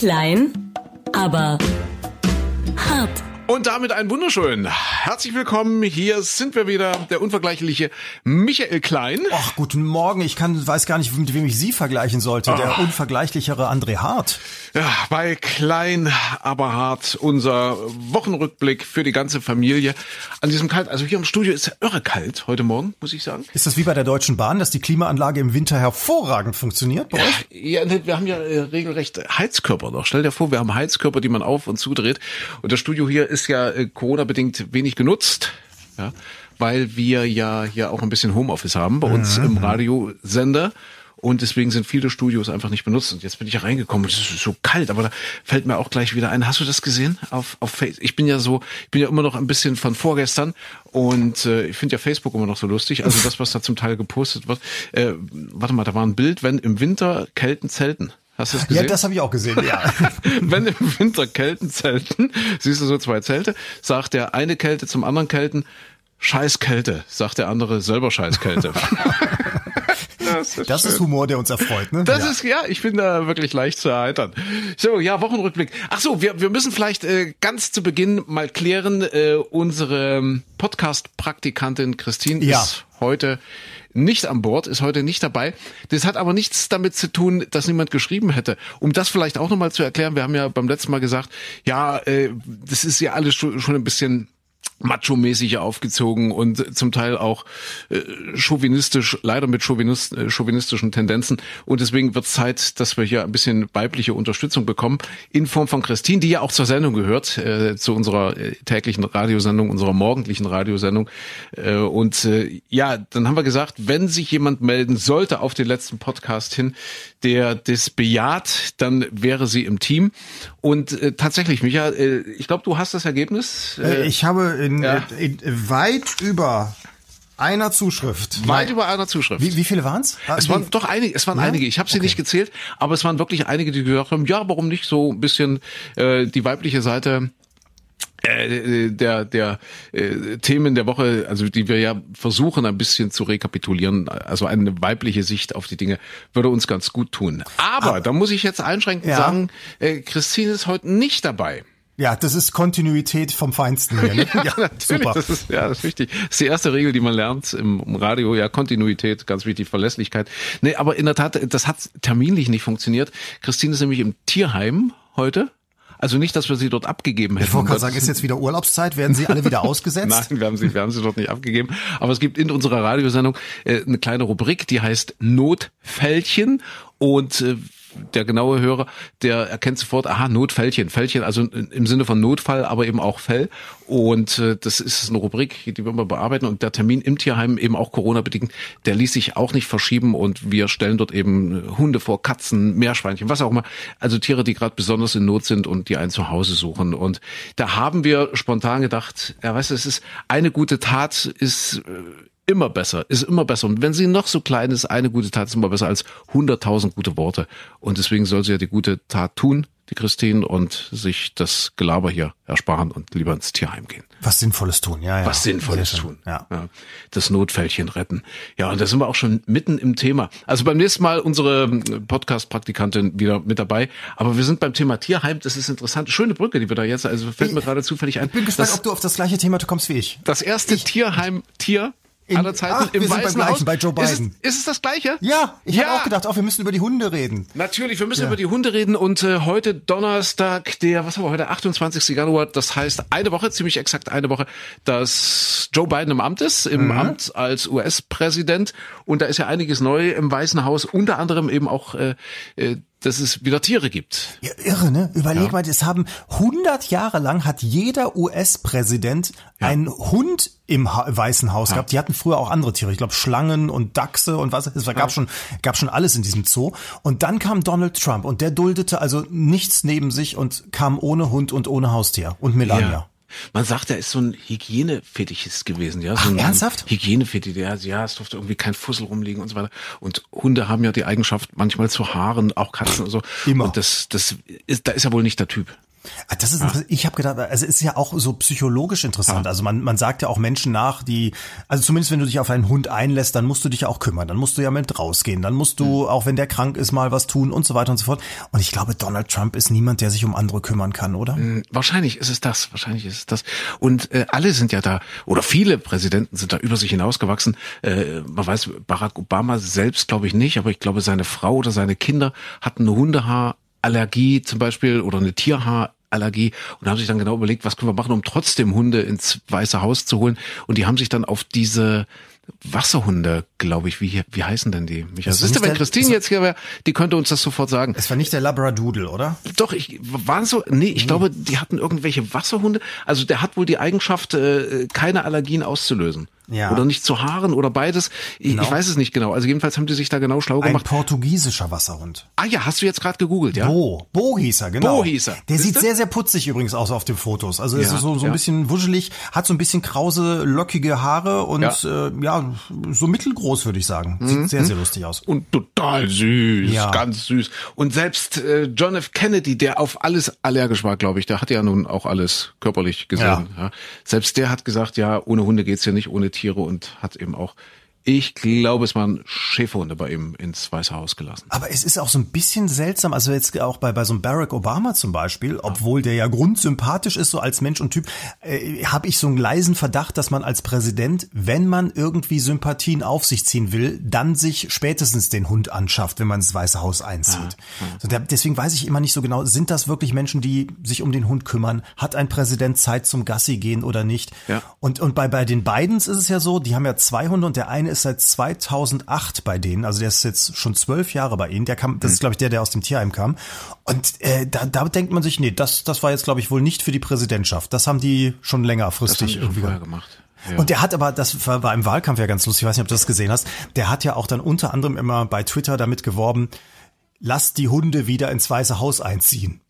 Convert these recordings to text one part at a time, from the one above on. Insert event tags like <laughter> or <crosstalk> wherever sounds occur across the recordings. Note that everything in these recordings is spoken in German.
Klein, aber hart. Und damit ein wunderschön. Herzlich willkommen. Hier sind wir wieder, der unvergleichliche Michael Klein. Ach, guten Morgen. Ich kann, weiß gar nicht, mit wem ich Sie vergleichen sollte. Der unvergleichlichere André Hart. Ja, bei Klein, aber hart. Unser Wochenrückblick für die ganze Familie. An diesem kalt, also hier im Studio ist ja irre kalt heute Morgen, muss ich sagen. Ist das wie bei der Deutschen Bahn, dass die Klimaanlage im Winter hervorragend funktioniert bei euch? Ja, ne, wir haben ja äh, regelrecht Heizkörper noch. Stell dir vor, wir haben Heizkörper, die man auf und zudreht. Und das Studio hier ist ja äh, Corona-bedingt wenig genutzt. Ja, weil wir ja hier auch ein bisschen Homeoffice haben bei uns im Radiosender. Und deswegen sind viele Studios einfach nicht benutzt. Und jetzt bin ich ja reingekommen. Es ist so kalt, aber da fällt mir auch gleich wieder ein. Hast du das gesehen auf auf Facebook? Ich bin ja so, ich bin ja immer noch ein bisschen von vorgestern und äh, ich finde ja Facebook immer noch so lustig. Also <laughs> das, was da zum Teil gepostet wird. Äh, warte mal, da war ein Bild, wenn im Winter Kelten zelten. Hast du das gesehen? Ja, das habe ich auch gesehen, ja. <laughs> wenn im Winter Kelten zelten, siehst du so zwei Zelte, sagt der eine Kälte zum anderen Kelten, Scheiß Kälte, sagt der andere selber Scheiß Kälte. <laughs> das ist, Das ist Humor, der uns erfreut, ne? das ja. ist, ja, ich bin da wirklich leicht zu erheitern. So, ja, Wochenrückblick. Ach so, wir, wir müssen vielleicht äh, ganz zu Beginn mal klären, äh, unsere ähm, Podcast-Praktikantin Christine Ja. ist heute nicht an Bord, ist heute nicht dabei. Das hat aber nichts damit zu tun, dass niemand geschrieben hätte. Um das vielleicht auch nochmal zu erklären, wir haben ja beim letzten Mal gesagt, ja, äh, das ist ja alles schon, schon ein bisschen macho-mäßig aufgezogen und zum Teil auch äh, chauvinistisch, leider mit chauvinist, äh, chauvinistischen Tendenzen. Und deswegen wird Zeit, dass wir hier ein bisschen weibliche Unterstützung bekommen in Form von Christine, die ja auch zur Sendung gehört, äh, zu unserer äh, täglichen Radiosendung, unserer morgendlichen Radiosendung. Äh, und äh, ja, dann haben wir gesagt, wenn sich jemand melden sollte auf den letzten Podcast hin, der das bejaht, dann wäre sie im Team. Und äh, tatsächlich, Micha, äh, ich glaube, du hast das Ergebnis. Äh, Ich habe in, Ja. in, weit über einer Zuschrift. Weit über einer Zuschrift. Wie, wie viele waren's? Ah, Es waren doch einige, es waren Ja? einige. Ich habe sie Okay. nicht gezählt, aber es waren wirklich einige, die gesagt haben, ja, warum nicht so ein bisschen äh, die weibliche Seite äh, der der äh, Themen der Woche, also die wir ja versuchen ein bisschen zu rekapitulieren, also eine weibliche Sicht auf die Dinge würde uns ganz gut tun. Aber da muss ich jetzt einschränkend Ja. sagen, äh, Christine ist heute nicht dabei. Ja, das ist Kontinuität vom Feinsten hier. Ne? <laughs> Ja, Natürlich, super. das ist, ja, das ist wichtig. Das ist die erste Regel, die man lernt im, im Radio. Ja, Kontinuität, ganz wichtig, Verlässlichkeit. Nee, aber in der Tat, das hat terminlich nicht funktioniert. Christine ist nämlich im Tierheim heute. Also nicht, dass wir sie dort abgegeben hätten. Ich wollte gerade sagen, ist jetzt <laughs> wieder Urlaubszeit? Werden Sie alle wieder ausgesetzt? Nein, wir haben sie, wir haben sie dort nicht abgegeben. Aber es gibt in unserer Radiosendung äh, eine kleine Rubrik, die heißt Notfällchen und äh, der genaue Hörer, der erkennt sofort, aha, Notfällchen, Fällchen, also im Sinne von Notfall, aber eben auch Fell. Und äh, das ist eine Rubrik, die wir mal bearbeiten. Und der Termin im Tierheim, eben auch Corona-bedingt, der ließ sich auch nicht verschieben. Und wir stellen dort eben Hunde vor, Katzen, Meerschweinchen, was auch immer. Also Tiere, die gerade besonders in Not sind und die ein Zuhause suchen. Und da haben wir spontan gedacht, ja, weißt du, es ist eine gute Tat, ist äh, immer besser, ist immer besser. Und wenn sie noch so klein ist, eine gute Tat ist immer besser als 100.000 gute Worte. Und deswegen soll sie ja die gute Tat tun, die Christine, und sich das Gelaber hier ersparen und lieber ins Tierheim gehen. Was Sinnvolles tun, ja, ja. Was Sinnvolles tun. Ja. Das Notfällchen retten. Ja, und da sind wir auch schon mitten im Thema. Also beim nächsten Mal unsere ähm, Podcast-Praktikantin wieder mit dabei. Aber wir sind beim Thema Tierheim. Das ist interessant. Schöne Brücke, die wir da jetzt, also fällt mir gerade zufällig ein. Ich bin gespannt, ob du auf das gleiche Thema kommst wie ich. das erste Tierheim-Tier In- aller Zeiten Ach, im wir sind beim Weißen Gleichen, Haus. bei Joe Ist Biden. es, ist es das Gleiche? Ja, ich Ja. habe auch gedacht, oh, wir müssen über die Hunde reden. Natürlich, wir müssen über die Hunde reden und äh, heute Donnerstag, der, was haben wir heute, 28. Januar, das heißt eine Woche, ziemlich exakt eine Woche, dass Joe Biden im Amt ist, im Amt als US-Präsident und da ist ja einiges neu im Weißen Haus, unter anderem eben auch, äh, äh, dass es wieder Tiere gibt. Ja, irre, ne? Überleg mal, es haben 100 Jahre lang hat jeder US-Präsident einen Hund im ha Weißen Haus gehabt. Die hatten früher auch andere Tiere. Ich glaube Schlangen und Dachse und was. Es gab schon, gab schon alles in diesem Zoo. Und dann kam Donald Trump und der duldete also nichts neben sich und kam ohne Hund und ohne Haustier und Melania. Man sagt, er ist so ein Hygienefetischist gewesen, ja. So Ach, ein ernsthaft? Hygienefetisch, ja, ja, es durfte irgendwie kein Fussel rumliegen und so weiter. Und Hunde haben ja die Eigenschaft, manchmal zu haaren, auch Katzen und so. Immer. Und das, das ist, da ist er wohl nicht der Typ. Ah, das ist, ja. ich habe gedacht, also es ist ja auch so psychologisch interessant. Ja. Also man, man sagt ja auch Menschen nach, die, also zumindest wenn du dich auf einen Hund einlässt, dann musst du dich ja auch kümmern, dann musst du ja mit rausgehen, dann musst du, mhm. auch wenn der krank ist, mal was tun und so weiter und so fort. Und ich glaube, Donald Trump ist niemand, der sich um andere kümmern kann, oder? Mhm, wahrscheinlich ist es das, wahrscheinlich ist es das. Und äh, alle sind ja da, oder viele Präsidenten sind da über sich hinausgewachsen. Äh, man weiß, Barack Obama selbst glaube ich nicht, aber ich glaube, seine Frau oder seine Kinder hatten eine Hundehaarallergie zum Beispiel oder eine Tierhaar Allergie und haben sich dann genau überlegt, was können wir machen, um trotzdem Hunde ins Weiße Haus zu holen. Und die haben sich dann auf diese Wasserhunde, glaube ich. Wie, wie heißen denn die? Michael? Siehst du, wenn Christine jetzt hier wäre, die könnte uns das sofort sagen. Es war nicht der Labradoodle, oder? Doch, ich waren so, nee, ich hm. glaube, die hatten irgendwelche Wasserhunde. Also der hat wohl die Eigenschaft, äh, keine Allergien auszulösen ja. oder nicht zu Haaren oder beides. Ich, genau. ich, weiß es nicht genau. Also jedenfalls haben die sich da genau schlau gemacht. Ein portugiesischer Wasserhund. Ah ja, hast du jetzt gerade gegoogelt, ja? Bo. Bo hieß er, genau. Bo hieß er. Der Ist sieht das? sehr, sehr putzig übrigens aus auf den Fotos. Also ja, ist so, so ein ja. bisschen wuschelig, hat so ein bisschen krause, lockige Haare und ja, äh, ja so mittelgroß würde ich sagen. Sieht mhm. sehr, sehr lustig aus. Und total süß, ja. ganz süß. Und selbst äh, John F. Kennedy, der auf alles allergisch war, glaube ich, der hat ja nun auch alles körperlich gesehen. Ja. Selbst der hat gesagt, ja, ohne Hunde geht's ja nicht, ohne Tiere und hat eben auch ich glaube, es waren Schäferhunde bei ihm ins Weiße Haus gelassen. Aber es ist auch so ein bisschen seltsam, also jetzt auch bei, bei so einem Barack Obama zum Beispiel, obwohl der ja grundsympathisch ist, so als Mensch und Typ, äh, habe ich so einen leisen Verdacht, dass man als Präsident, wenn man irgendwie Sympathien auf sich ziehen will, dann sich spätestens den Hund anschafft, wenn man ins Weiße Haus einzieht. Ja, ja. So, der, deswegen weiß ich immer nicht so genau, sind das wirklich Menschen, die sich um den Hund kümmern? Hat ein Präsident Zeit zum Gassi gehen oder nicht? Ja. Und, und bei, bei den Bidens ist es ja so, die haben ja zwei Hunde und der eine ist seit 2008 bei denen, also der ist jetzt schon zwölf Jahre bei ihnen. Der kam, das ist glaube ich der, der aus dem Tierheim kam. Und äh, da, da denkt man sich, nee, das, das war jetzt glaube ich wohl nicht für die Präsidentschaft. Das haben die schon längerfristig irgendwie gemacht. Ja. Und der hat aber, das war, war im Wahlkampf ja ganz lustig, ich weiß nicht, ob du das gesehen hast, der hat ja auch dann unter anderem immer bei Twitter damit geworben, lasst die Hunde wieder ins Weiße Haus einziehen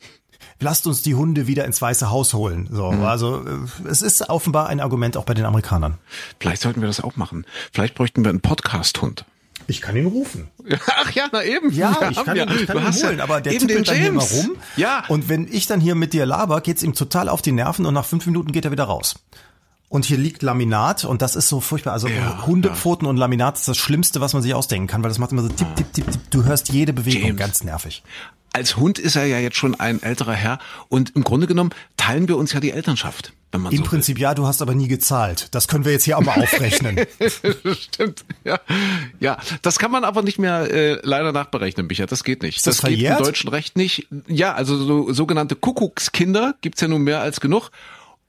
lasst uns die Hunde wieder ins Weiße Haus holen. So, mhm. also äh, es ist offenbar ein Argument auch bei den Amerikanern. Vielleicht sollten wir das auch machen. Vielleicht bräuchten wir einen Podcast-Hund. Ich kann ihn rufen. <laughs> Ach ja, na eben. Ja, ich kann, ihn, ich kann ihn holen, ja aber der tippelt dann hier mal rum. Ja. Und wenn ich dann hier mit dir laber, geht's ihm total auf die Nerven und nach fünf Minuten geht er wieder raus. Und hier liegt Laminat und das ist so furchtbar. Also ja, Hundepfoten ja. und Laminat ist das Schlimmste, was man sich ausdenken kann, weil das macht immer so tipp, tipp, tipp, tipp. Du hörst jede Bewegung, James. ganz nervig als Hund ist er ja jetzt schon ein älterer Herr und im Grunde genommen teilen wir uns ja die Elternschaft. Wenn man Im so Prinzip will. ja, du hast aber nie gezahlt. Das können wir jetzt hier auch mal <laughs> aufrechnen. Stimmt, ja. Ja, das kann man aber nicht mehr äh, leider nachberechnen, Micha. Das geht nicht. Ist das, das geht im deutschen Recht nicht. Ja, also so, sogenannte Kuckuckskinder gibt's ja nun mehr als genug.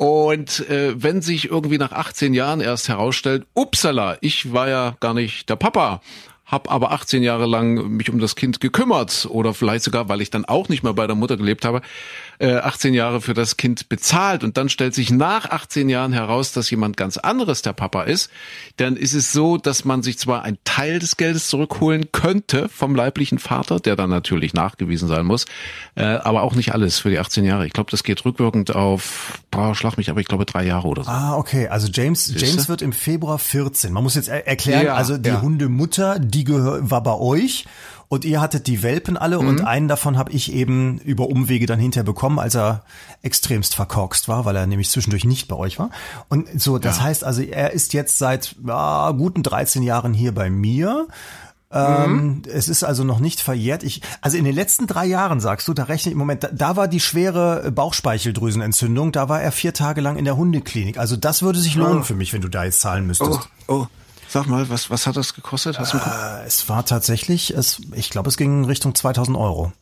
Und äh, wenn sich irgendwie nach 18 Jahren erst herausstellt, upsala, ich war ja gar nicht der Papa, habe aber 18 Jahre lang mich um das Kind gekümmert oder vielleicht sogar, weil ich dann auch nicht mehr bei der Mutter gelebt habe, äh, 18 Jahre für das Kind bezahlt und dann stellt sich nach 18 Jahren heraus, dass jemand ganz anderes der Papa ist, dann ist es so, dass man sich zwar einen Teil des Geldes zurückholen könnte vom leiblichen Vater, der dann natürlich nachgewiesen sein muss, äh, aber auch nicht alles für die 18 Jahre. Ich glaube, das geht rückwirkend auf, boah, schlag mich, aber ich glaube drei Jahre oder so. Ah, okay. Also James, James wird im Februar 14. Man muss jetzt er erklären, ja, also die ja. Hundemutter, die gehör, war bei euch und ihr hattet die Welpen alle mhm. und einen davon habe ich eben über Umwege dann hinterher bekommen, als er extremst verkorkst war, weil er nämlich zwischendurch nicht bei euch war. Und so, das ja. heißt also, er ist jetzt seit ja, guten 13 Jahren hier bei mir. Ähm, mhm. Es ist also noch nicht verjährt. Ich, also in den letzten drei Jahren sagst du, da rechne ich im Moment, da, da, war die schwere Bauchspeicheldrüsenentzündung, da war er vier Tage lang in der Hundeklinik. Also das würde sich lohnen oh. für mich, wenn du da jetzt zahlen müsstest. Oh, oh. Sag mal, was, was hat das gekostet? Hast du äh, es war tatsächlich, es, ich glaube, es ging Richtung 2000 Euro.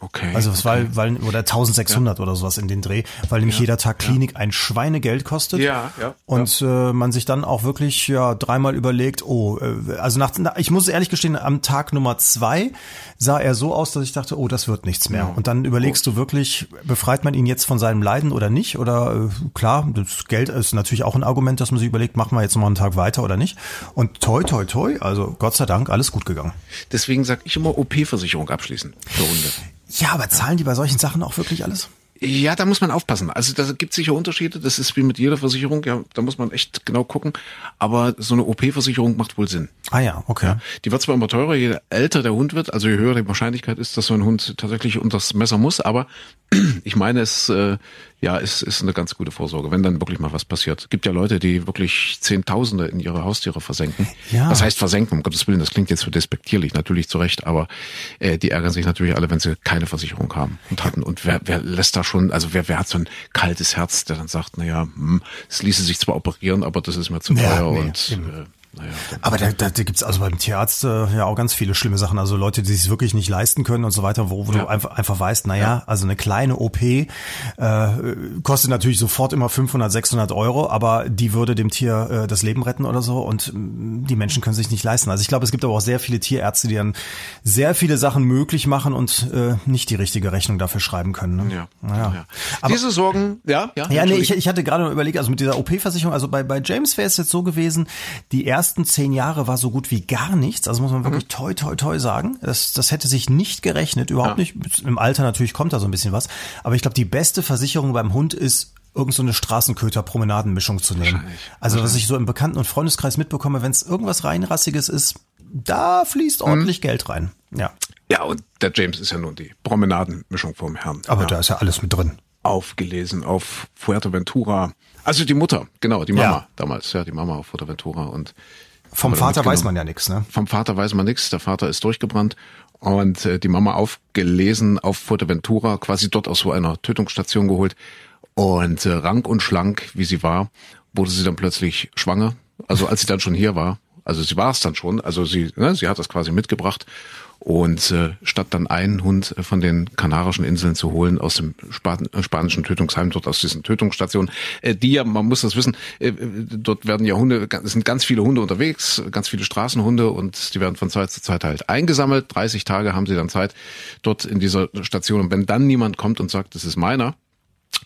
Okay. Also es okay. war, weil, oder 1600 ja. oder sowas in den Dreh, weil nämlich ja, jeder Tag Klinik ja. ein Schweinegeld kostet. Ja, ja. Und Äh, man sich dann auch wirklich ja dreimal überlegt, oh, äh, also nach, ich muss ehrlich gestehen, am Tag Nummer zwei sah er so aus, dass ich dachte, oh, das wird nichts mehr. Und dann überlegst oh. du wirklich, befreit man ihn jetzt von seinem Leiden oder nicht? Oder äh, klar, das Geld ist natürlich auch ein Argument, dass man sich überlegt, machen wir jetzt noch einen Tag weiter oder nicht? Und toi, toi, toi, also Gott sei Dank, alles gut gegangen. Deswegen sag ich immer OP-Versicherung abschließen für Hunde. Ja, aber zahlen die bei solchen Sachen auch wirklich alles? Ja, da muss man aufpassen. Also da gibt sicher Unterschiede. Das ist wie mit jeder Versicherung. Ja, da muss man echt genau gucken. Aber so eine OP-Versicherung macht wohl Sinn. Ah ja, okay. Ja, die wird zwar immer teurer, je älter der Hund wird, also je höher die Wahrscheinlichkeit ist, dass so ein Hund tatsächlich unter das Messer muss. Aber <clears throat> ich meine, es äh, ja, ist, ist eine ganz gute Vorsorge, wenn dann wirklich mal was passiert. Es gibt ja Leute, die wirklich Zehntausende in ihre Haustiere versenken. Ja. Was heißt versenken, um Gottes Willen, das klingt jetzt so despektierlich, natürlich zu Recht, aber äh, die ärgern sich natürlich alle, wenn sie keine Versicherung haben und hatten. Und wer, wer lässt da schon, also wer, wer hat so ein kaltes Herz, der dann sagt, naja, hm, es ließe sich zwar operieren, aber das ist mir zu teuer ja, nee, und äh, naja, aber da, da, da gibt es also beim Tierarzt äh, ja auch ganz viele schlimme Sachen. Also Leute, die sich wirklich nicht leisten können und so weiter, wo, wo ja. du einfach, einfach weißt, naja, ja. also eine kleine OP äh, kostet natürlich sofort immer 500, 600 Euro, aber die würde dem Tier äh, das Leben retten oder so und äh, die Menschen können sich nicht leisten. Also ich glaube, es gibt aber auch sehr viele Tierärzte, die dann sehr viele Sachen möglich machen und äh, nicht die richtige Rechnung dafür schreiben können. Ne? Ja. Naja. ja. Aber, Diese Sorgen, ja, ja. Ja, nee, ich, ich hatte gerade überlegt, also mit dieser OP-Versicherung, also bei, bei James wäre es jetzt so gewesen, die Ärzte ersten zehn Jahre war so gut wie gar nichts. Also muss man wirklich mhm. toi, toi, toi sagen. Das, das hätte sich nicht gerechnet, überhaupt ja. nicht. Im Alter natürlich kommt da so ein bisschen was. Aber ich glaube, die beste Versicherung beim Hund ist, irgend so eine Straßenköter-Promenadenmischung zu nehmen. Also was ich so im Bekannten- und Freundeskreis mitbekomme, wenn es irgendwas reinrassiges ist, da fließt mhm. ordentlich mhm. Geld rein. Ja. Ja, und der James ist ja nun die Promenadenmischung vom Herrn. Aber ja. da ist ja alles mit drin. Aufgelesen auf Fuerteventura also die Mutter, genau, die Mama ja. damals, ja, die Mama auf Fuerteventura und vom Vater weiß man ja nichts, ne? Vom Vater weiß man nichts. Der Vater ist durchgebrannt und äh, die Mama aufgelesen auf Fuerteventura, quasi dort aus so einer Tötungsstation geholt und äh, rank und schlank, wie sie war, wurde sie dann plötzlich schwanger. Also als sie dann schon hier war, also sie war es dann schon, also sie, ne, sie hat das quasi mitgebracht und äh, statt dann einen Hund von den Kanarischen Inseln zu holen aus dem Span äh, spanischen Tötungsheim, dort aus diesen Tötungsstationen, äh, die ja, man muss das wissen, äh, dort werden ja Hunde, es sind ganz viele Hunde unterwegs, ganz viele Straßenhunde und die werden von Zeit zu Zeit halt eingesammelt. 30 Tage haben sie dann Zeit dort in dieser Station. Und wenn dann niemand kommt und sagt, das ist meiner,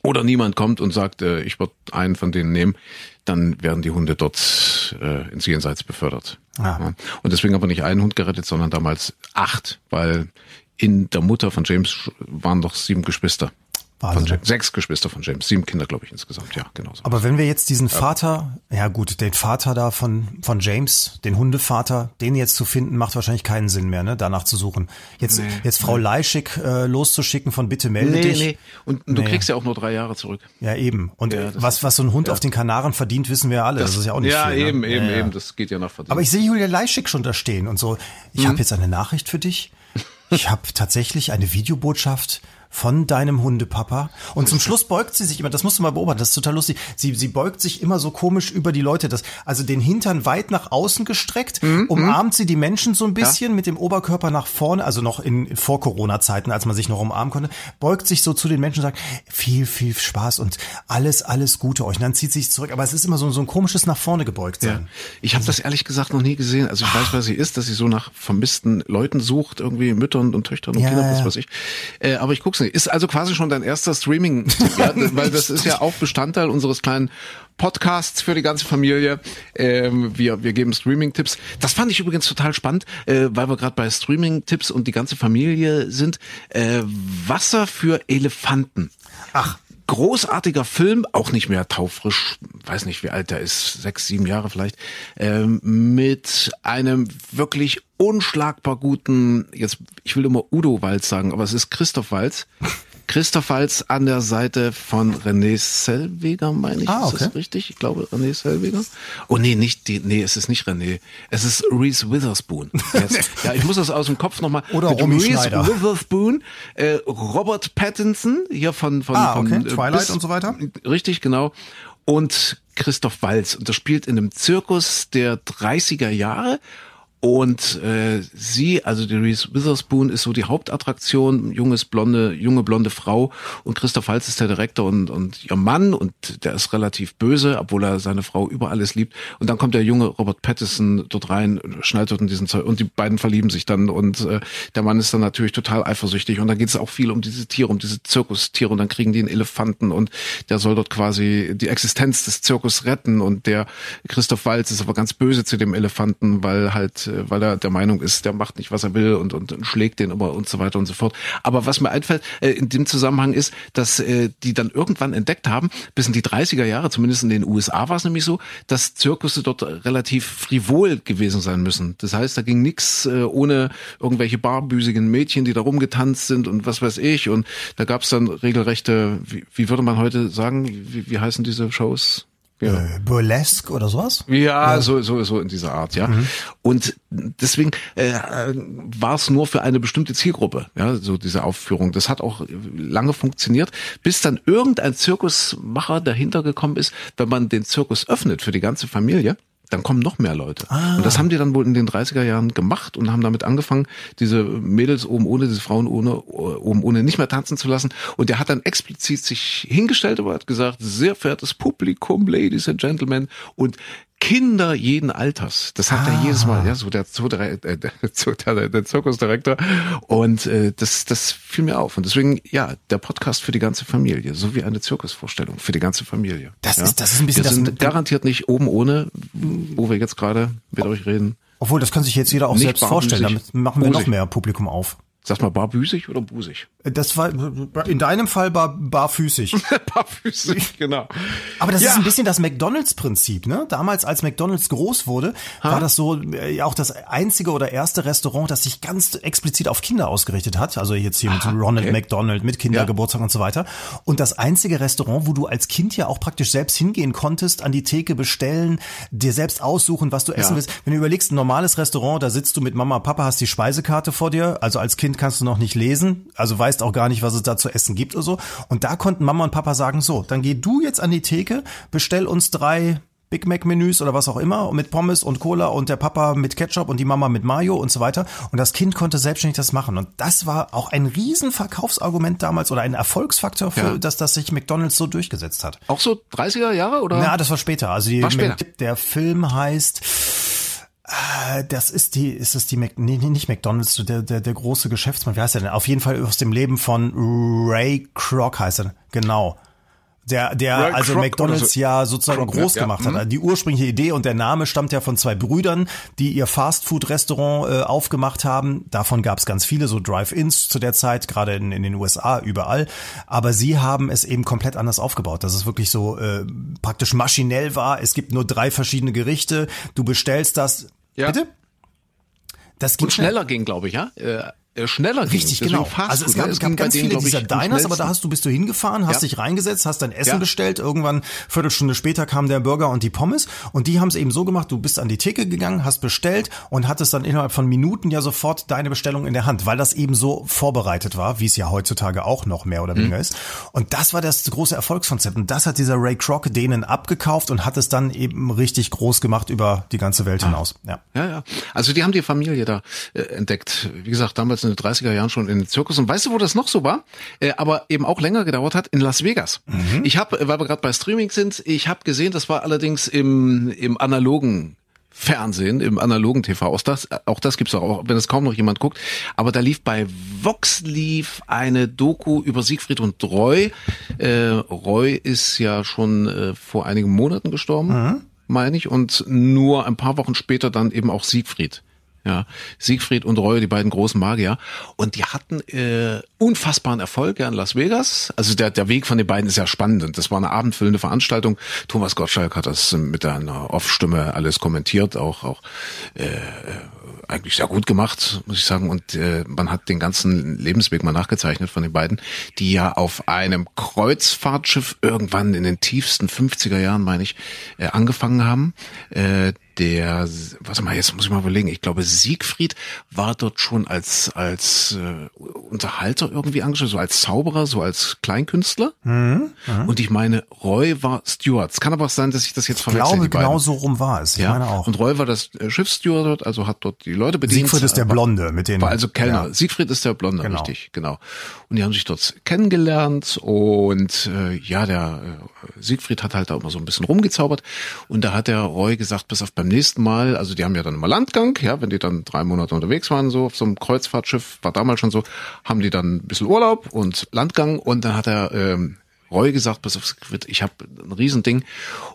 oder niemand kommt und sagt, äh, ich würde einen von denen nehmen, dann werden die Hunde dort äh, ins Jenseits befördert. Ah. Ja. Und deswegen haben wir nicht einen Hund gerettet, sondern damals acht, weil in der Mutter von James waren doch sieben Geschwister. Von James. Sechs Geschwister von James, sieben Kinder, glaube ich, insgesamt, ja, genau. So. Aber wenn wir jetzt diesen Vater, ja gut, den Vater da von, von James, den Hundevater, den jetzt zu finden, macht wahrscheinlich keinen Sinn mehr, ne, danach zu suchen. Jetzt, nee, jetzt Frau. Leischig äh, loszuschicken von bitte melde nee, dich. Nee. Und, und du kriegst ja auch nur drei Jahre zurück. Ja, eben. Und ja, was, was so ein Hund ja. auf den Kanaren verdient, wissen wir ja alle. Das, das ist ja auch nicht ja, viel. Ja, eben, ne? eben, eben. Das geht ja nach Verdienst. Aber ich sehe Julia Leischig schon da stehen und so. Ich mhm. habe jetzt eine Nachricht für dich. Ich <laughs> habe tatsächlich eine Videobotschaft von deinem Hundepapa. Und zum Schluss beugt sie sich immer, das musst du mal beobachten, das ist total lustig. Sie, sie beugt sich immer so komisch über die Leute, das, also den Hintern weit nach außen gestreckt, mhm. umarmt sie die Menschen so ein bisschen ja. mit dem Oberkörper nach vorne, also noch in vor Corona-Zeiten, als man sich noch umarmen konnte, beugt sich so zu den Menschen und sagt, viel, viel Spaß und alles, alles Gute euch. Und dann zieht sie sich zurück. Aber es ist immer so, so ein komisches nach vorne gebeugt sein. Ja. Ich habe das ehrlich gesagt noch nie gesehen. Also ich weiß, wer sie ist, dass sie so nach vermissten Leuten sucht, irgendwie Müttern und Töchtern und ja, Kindern, was weiß ich. Äh, aber ich guck's nicht. Ist also quasi schon dein erster Streaming, <laughs> ja, weil das ist ja auch Bestandteil unseres kleinen Podcasts für die ganze Familie. Ähm, wir, wir geben Streaming-Tipps. Das fand ich übrigens total spannend, äh, weil wir gerade bei Streaming-Tipps und die ganze Familie sind. Äh, Wasser für Elefanten. Ach, großartiger Film, auch nicht mehr taufrisch, weiß nicht wie alt der ist, sechs, sieben Jahre vielleicht, ähm, mit einem wirklich unschlagbar guten, jetzt, ich will immer Udo Walz sagen, aber es ist Christoph Walz. Christoph Walz an der Seite von René Selweger, meine ich. Ah, okay. Ist das richtig? Ich glaube, René Selweger. Oh nee, nicht die, nee, es ist nicht René. Es ist Reese Witherspoon. <laughs> Ja, ich muss das aus dem Kopf nochmal. Oder Romy Reese Schneider. Witherspoon, äh, Robert Pattinson, hier von, von, ah, okay. von äh, Twilight bis, und so weiter. Richtig, genau. Und Christoph Walz. Und das spielt in einem Zirkus der 30er Jahre. Und äh, sie, also die Reese Witherspoon, ist so die Hauptattraktion, junges blonde, junge blonde Frau. Und Christoph Waltz ist der Direktor und, und ihr Mann. Und der ist relativ böse, obwohl er seine Frau über alles liebt. Und dann kommt der junge Robert Pattinson dort rein, schnallt dort in diesen Zeug. Und die beiden verlieben sich dann. Und äh, der Mann ist dann natürlich total eifersüchtig. Und dann geht es auch viel um diese Tiere, um diese Zirkustiere. Und dann kriegen die einen Elefanten. Und der soll dort quasi die Existenz des Zirkus retten. Und der Christoph Waltz ist aber ganz böse zu dem Elefanten, weil halt äh, weil er der Meinung ist, der macht nicht, was er will und, und, und schlägt den immer und so weiter und so fort. Aber was mir einfällt äh, in dem Zusammenhang ist, dass äh, die dann irgendwann entdeckt haben, bis in die 30er Jahre, zumindest in den USA war es nämlich so, dass Zirkusse dort relativ frivol gewesen sein müssen. Das heißt, da ging nichts äh, ohne irgendwelche barbüsigen Mädchen, die da rumgetanzt sind und was weiß ich. Und da gab es dann regelrechte, wie, wie würde man heute sagen, wie, wie heißen diese Shows? Ja. Äh, Burlesque oder sowas? Ja, ja, so so so in dieser Art, ja. Mhm. Und deswegen äh, war es nur für eine bestimmte Zielgruppe, ja, so diese Aufführung. Das hat auch lange funktioniert, bis dann irgendein Zirkusmacher dahinter gekommen ist, wenn man den Zirkus öffnet für die ganze Familie dann kommen noch mehr Leute. Ah. Und das haben die dann wohl in den 30er Jahren gemacht und haben damit angefangen, diese Mädels oben ohne, diese Frauen ohne, oben ohne nicht mehr tanzen zu lassen. Und der hat dann explizit sich hingestellt und hat gesagt, sehr verehrtes Publikum, Ladies and Gentlemen, und Kinder jeden Alters. Das hat ah. er jedes Mal, ja, so der, so der, äh, <laughs> der, der Zirkusdirektor. Und äh, das, das fiel mir auf. Und deswegen, ja, der Podcast für die ganze Familie, so wie eine Zirkusvorstellung für die ganze Familie. Das ja. ist, das ist ein bisschen. Wir sind das, garantiert nicht oben ohne, wo wir jetzt gerade mit euch reden. Obwohl, das kann sich jetzt jeder auch selbst vorstellen. Damit machen wir noch mehr Publikum auf. Sag mal, barbüsig oder busig? Das war in deinem Fall bar, barfüßig. <laughs> barfüßig, genau. Aber das ja. ist ein bisschen das McDonalds-Prinzip, ne? Damals, als McDonalds groß wurde, ha? war das so äh, auch das einzige oder erste Restaurant, das sich ganz explizit auf Kinder ausgerichtet hat. Also jetzt hier mit Ronald okay. McDonald, mit Kindergeburtstag ja. und so weiter. Und das einzige Restaurant, wo du als Kind ja auch praktisch selbst hingehen konntest, an die Theke bestellen, dir selbst aussuchen, was du essen ja. willst. Wenn du überlegst, ein normales Restaurant, da sitzt du mit Mama, Papa, hast die Speisekarte vor dir. Also als Kind kannst du noch nicht lesen. Also weißt weißt auch gar nicht, was es da zu essen gibt oder so. Und da konnten Mama und Papa sagen, so, dann geh du jetzt an die Theke, bestell uns drei Big Mac Menüs oder was auch immer mit Pommes und Cola und der Papa mit Ketchup und die Mama mit Mayo und so weiter. Und das Kind konnte selbstständig das machen. Und das war auch ein Riesenverkaufsargument damals oder ein Erfolgsfaktor für, ja. dass das sich McDonalds so durchgesetzt hat. Auch so 30er Jahre oder? Ja, das war später. Also die, später. der Film heißt das ist die, ist es die, Mac, nee, nicht McDonalds, der, der, der große Geschäftsmann, wie heißt er denn? Auf jeden Fall aus dem Leben von Ray Kroc heißt er, genau. Der, der Ray also Kroc McDonalds so. ja sozusagen Kroc, groß ja, gemacht hat. Mhm. Die ursprüngliche Idee und der Name stammt ja von zwei Brüdern, die ihr Fastfood-Restaurant äh, aufgemacht haben. Davon gab es ganz viele, so Drive-Ins zu der Zeit, gerade in, in den USA, überall. Aber sie haben es eben komplett anders aufgebaut, dass es wirklich so äh, praktisch maschinell war. Es gibt nur drei verschiedene Gerichte. Du bestellst das, ja. Bitte? Das ging Und schneller ging, glaube ich, ja. Äh, äh, schneller Richtig, ging. genau. Also es gab, es gab ganz viele dieser Diners, aber da hast du bist du hingefahren, hast ja. dich reingesetzt, hast dein Essen ja. bestellt. Irgendwann Viertelstunde später kam der Burger und die Pommes und die haben es eben so gemacht. Du bist an die Theke gegangen, hast bestellt und hattest dann innerhalb von Minuten ja sofort deine Bestellung in der Hand, weil das eben so vorbereitet war, wie es ja heutzutage auch noch mehr oder weniger mhm. ist. Und das war das große Erfolgskonzept und das hat dieser Ray Kroc denen abgekauft und hat es dann eben richtig groß gemacht über die ganze Welt ah. hinaus. Ja. ja, ja. Also die haben die Familie da äh, entdeckt. Wie gesagt, damals damals in den 30er Jahren schon in den Zirkus. Und weißt du, wo das noch so war? Äh, aber eben auch länger gedauert hat? In Las Vegas. Mhm. Ich habe, weil wir gerade bei Streaming sind, ich habe gesehen, das war allerdings im, im analogen Fernsehen, im analogen TV. Auch das, auch das gibt's auch, wenn es kaum noch jemand guckt. Aber da lief bei Vox lief eine Doku über Siegfried und Roy. Äh, Roy ist ja schon äh, vor einigen Monaten gestorben, mhm. meine ich, und nur ein paar Wochen später dann eben auch Siegfried. Ja, Siegfried und Roy, die beiden großen Magier. Und die hatten äh, unfassbaren Erfolg ja in Las Vegas. Also der, der Weg von den beiden ist ja spannend. Und das war eine abendfüllende Veranstaltung. Thomas Gottschalk hat das mit einer Off-Stimme alles kommentiert, auch, auch äh, eigentlich sehr gut gemacht, muss ich sagen. Und äh, man hat den ganzen Lebensweg mal nachgezeichnet von den beiden, die ja auf einem Kreuzfahrtschiff irgendwann in den tiefsten 50er Jahren, meine ich, äh, angefangen haben. Äh, der, was mal, jetzt muss ich mal überlegen, ich glaube Siegfried war dort schon als, als äh, Unterhalter irgendwie angestellt, so als Zauberer, so als Kleinkünstler. Mhm, mh. Und ich meine, Roy war Steward. Es kann aber auch sein, dass ich das jetzt verwechsel. Ich glaube, genau so rum war es. Ich ja? meine auch. Und Roy war das äh, Schiffssteward dort, also hat dort die Leute bedient. Siegfried ist der Blonde mit den. War also Kellner. Ja. Siegfried ist der Blonde, genau. richtig, genau. Und die haben sich dort kennengelernt und äh, ja, der äh, Siegfried hat halt da immer so ein bisschen rumgezaubert. Und da hat der Roy gesagt, bis auf beim nächsten Mal, also die haben ja dann immer Landgang, ja, wenn die dann drei Monate unterwegs waren, so auf so einem Kreuzfahrtschiff, war damals schon so, haben die dann ein bisschen Urlaub und Landgang. Und dann hat er ähm, Roy gesagt, pass auf, ich habe ein Riesending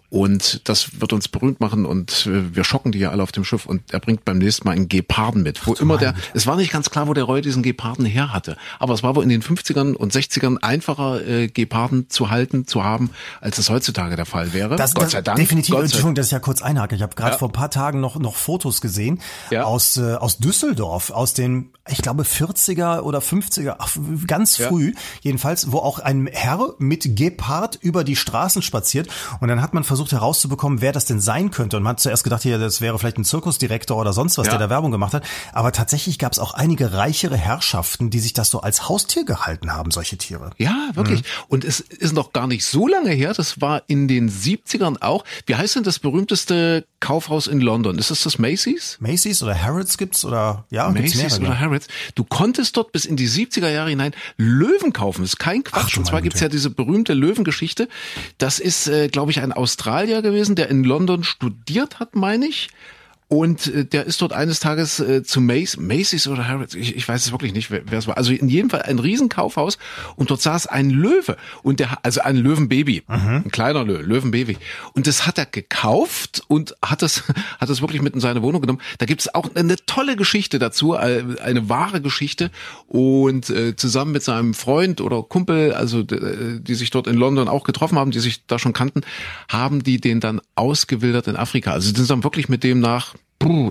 und das wird uns berühmt machen und wir schocken die ja alle auf dem Schiff und er bringt beim nächsten Mal einen Geparden mit, wo Ach, immer der, es war nicht ganz klar, wo der Roy diesen Geparden her hatte, aber es war wohl in den 50ern und 60ern einfacher äh, Geparden zu halten, zu haben, als es heutzutage der Fall wäre. Das, Gott sei Dank. Definitiv, Gott Entschuldigung, dass ich ja kurz einhake. Ich habe gerade ja. vor ein paar Tagen noch noch Fotos gesehen ja. aus äh, aus Düsseldorf, aus den ich glaube 40er oder 50er, ach, ganz früh ja. jedenfalls, wo auch ein Herr mit Gepard über die Straßen spaziert und dann hat man versucht herauszubekommen, wer das denn sein könnte und man hat zuerst gedacht, hier das wäre vielleicht ein Zirkusdirektor oder sonst was, ja. der da Werbung gemacht hat, aber tatsächlich gab es auch einige reichere Herrschaften, die sich das so als Haustier gehalten haben, solche Tiere. Ja, wirklich. Mhm. Und es ist noch gar nicht so lange her, das war in den 70ern auch. Wie heißt denn das berühmteste Kaufhaus in London? Ist das das Macy's? Macy's oder Harrods gibt's oder ja, Macy's oder Harrods. Du konntest dort bis in die 70er Jahre hinein Löwen kaufen. Das ist kein Quatsch. Ach, und zwar gibt's ja diese berühmte Löwengeschichte. Das ist, äh, glaube ich, ein Australier gewesen, der in London studiert hat, meine ich. Und äh, der ist dort eines Tages äh, zu Mace, Macy's oder Harrods, ich, ich weiß es wirklich nicht, wer, wer es war. Also in jedem Fall ein Riesenkaufhaus und dort saß ein Löwe und der, also ein Löwenbaby, mhm. ein kleiner Löwe, Löwenbaby. Und das hat er gekauft und hat das, <laughs> hat das wirklich mit in seine Wohnung genommen. Da gibt es auch eine tolle Geschichte dazu, äh, eine wahre Geschichte. Und äh, zusammen mit seinem Freund oder Kumpel, also die sich dort in London auch getroffen haben, die sich da schon kannten, haben die den dann ausgewildert in Afrika. Also sind dann wirklich mit dem nach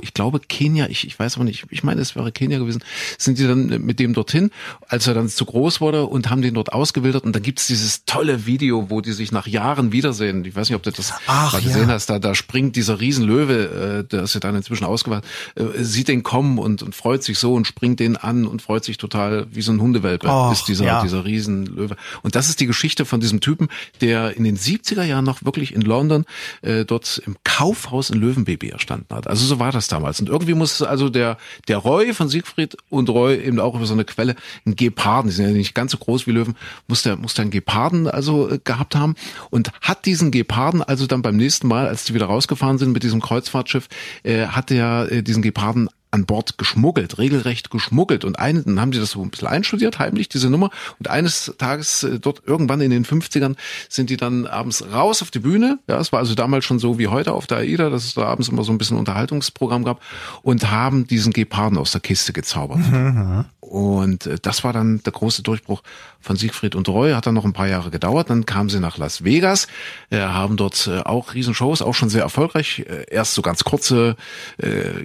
ich glaube Kenia, ich, ich weiß aber nicht, ich meine, es wäre Kenia gewesen, sind die dann mit dem dorthin, als er dann zu groß wurde und haben den dort ausgewildert und dann gibt's dieses tolle Video, wo die sich nach Jahren wiedersehen. Ich weiß nicht, ob du das Ach, mal gesehen ja. hast, da, da springt dieser Riesenlöwe, äh, der ist ja dann inzwischen ausgewachsen, äh, sieht den kommen und, und freut sich so und springt den an und freut sich total wie so ein Hundewelpe, Och, ist dieser, ja. dieser Riesenlöwe. Und das ist die Geschichte von diesem Typen, der in den 70er Jahren noch wirklich in London äh, dort im Kaufhaus ein Löwenbaby erstanden hat. Also so war das damals. Und irgendwie muss also der, der Roy von Siegfried und Roy eben auch über so eine Quelle ein Geparden, die sind ja nicht ganz so groß wie Löwen, muss der, muss der einen Geparden also äh, gehabt haben und hat diesen Geparden also dann beim nächsten Mal, als die wieder rausgefahren sind mit diesem Kreuzfahrtschiff, äh, hat er äh, diesen Geparden an Bord geschmuggelt, regelrecht geschmuggelt. Und einen, dann haben sie das so ein bisschen einstudiert, heimlich, diese Nummer. Und eines Tages, äh, dort irgendwann in den 50ern, sind die dann abends raus auf die Bühne. Ja, es war also damals schon so wie heute auf der AIDA, dass es da abends immer so ein bisschen Unterhaltungsprogramm gab und haben diesen Geparden aus der Kiste gezaubert. Mhm. Und äh, das war dann der große Durchbruch von Siegfried und Roy. Hat dann noch ein paar Jahre gedauert. Dann kamen sie nach Las Vegas, äh, haben dort äh, auch Riesenshows, auch schon sehr erfolgreich. Erst so ganz kurze,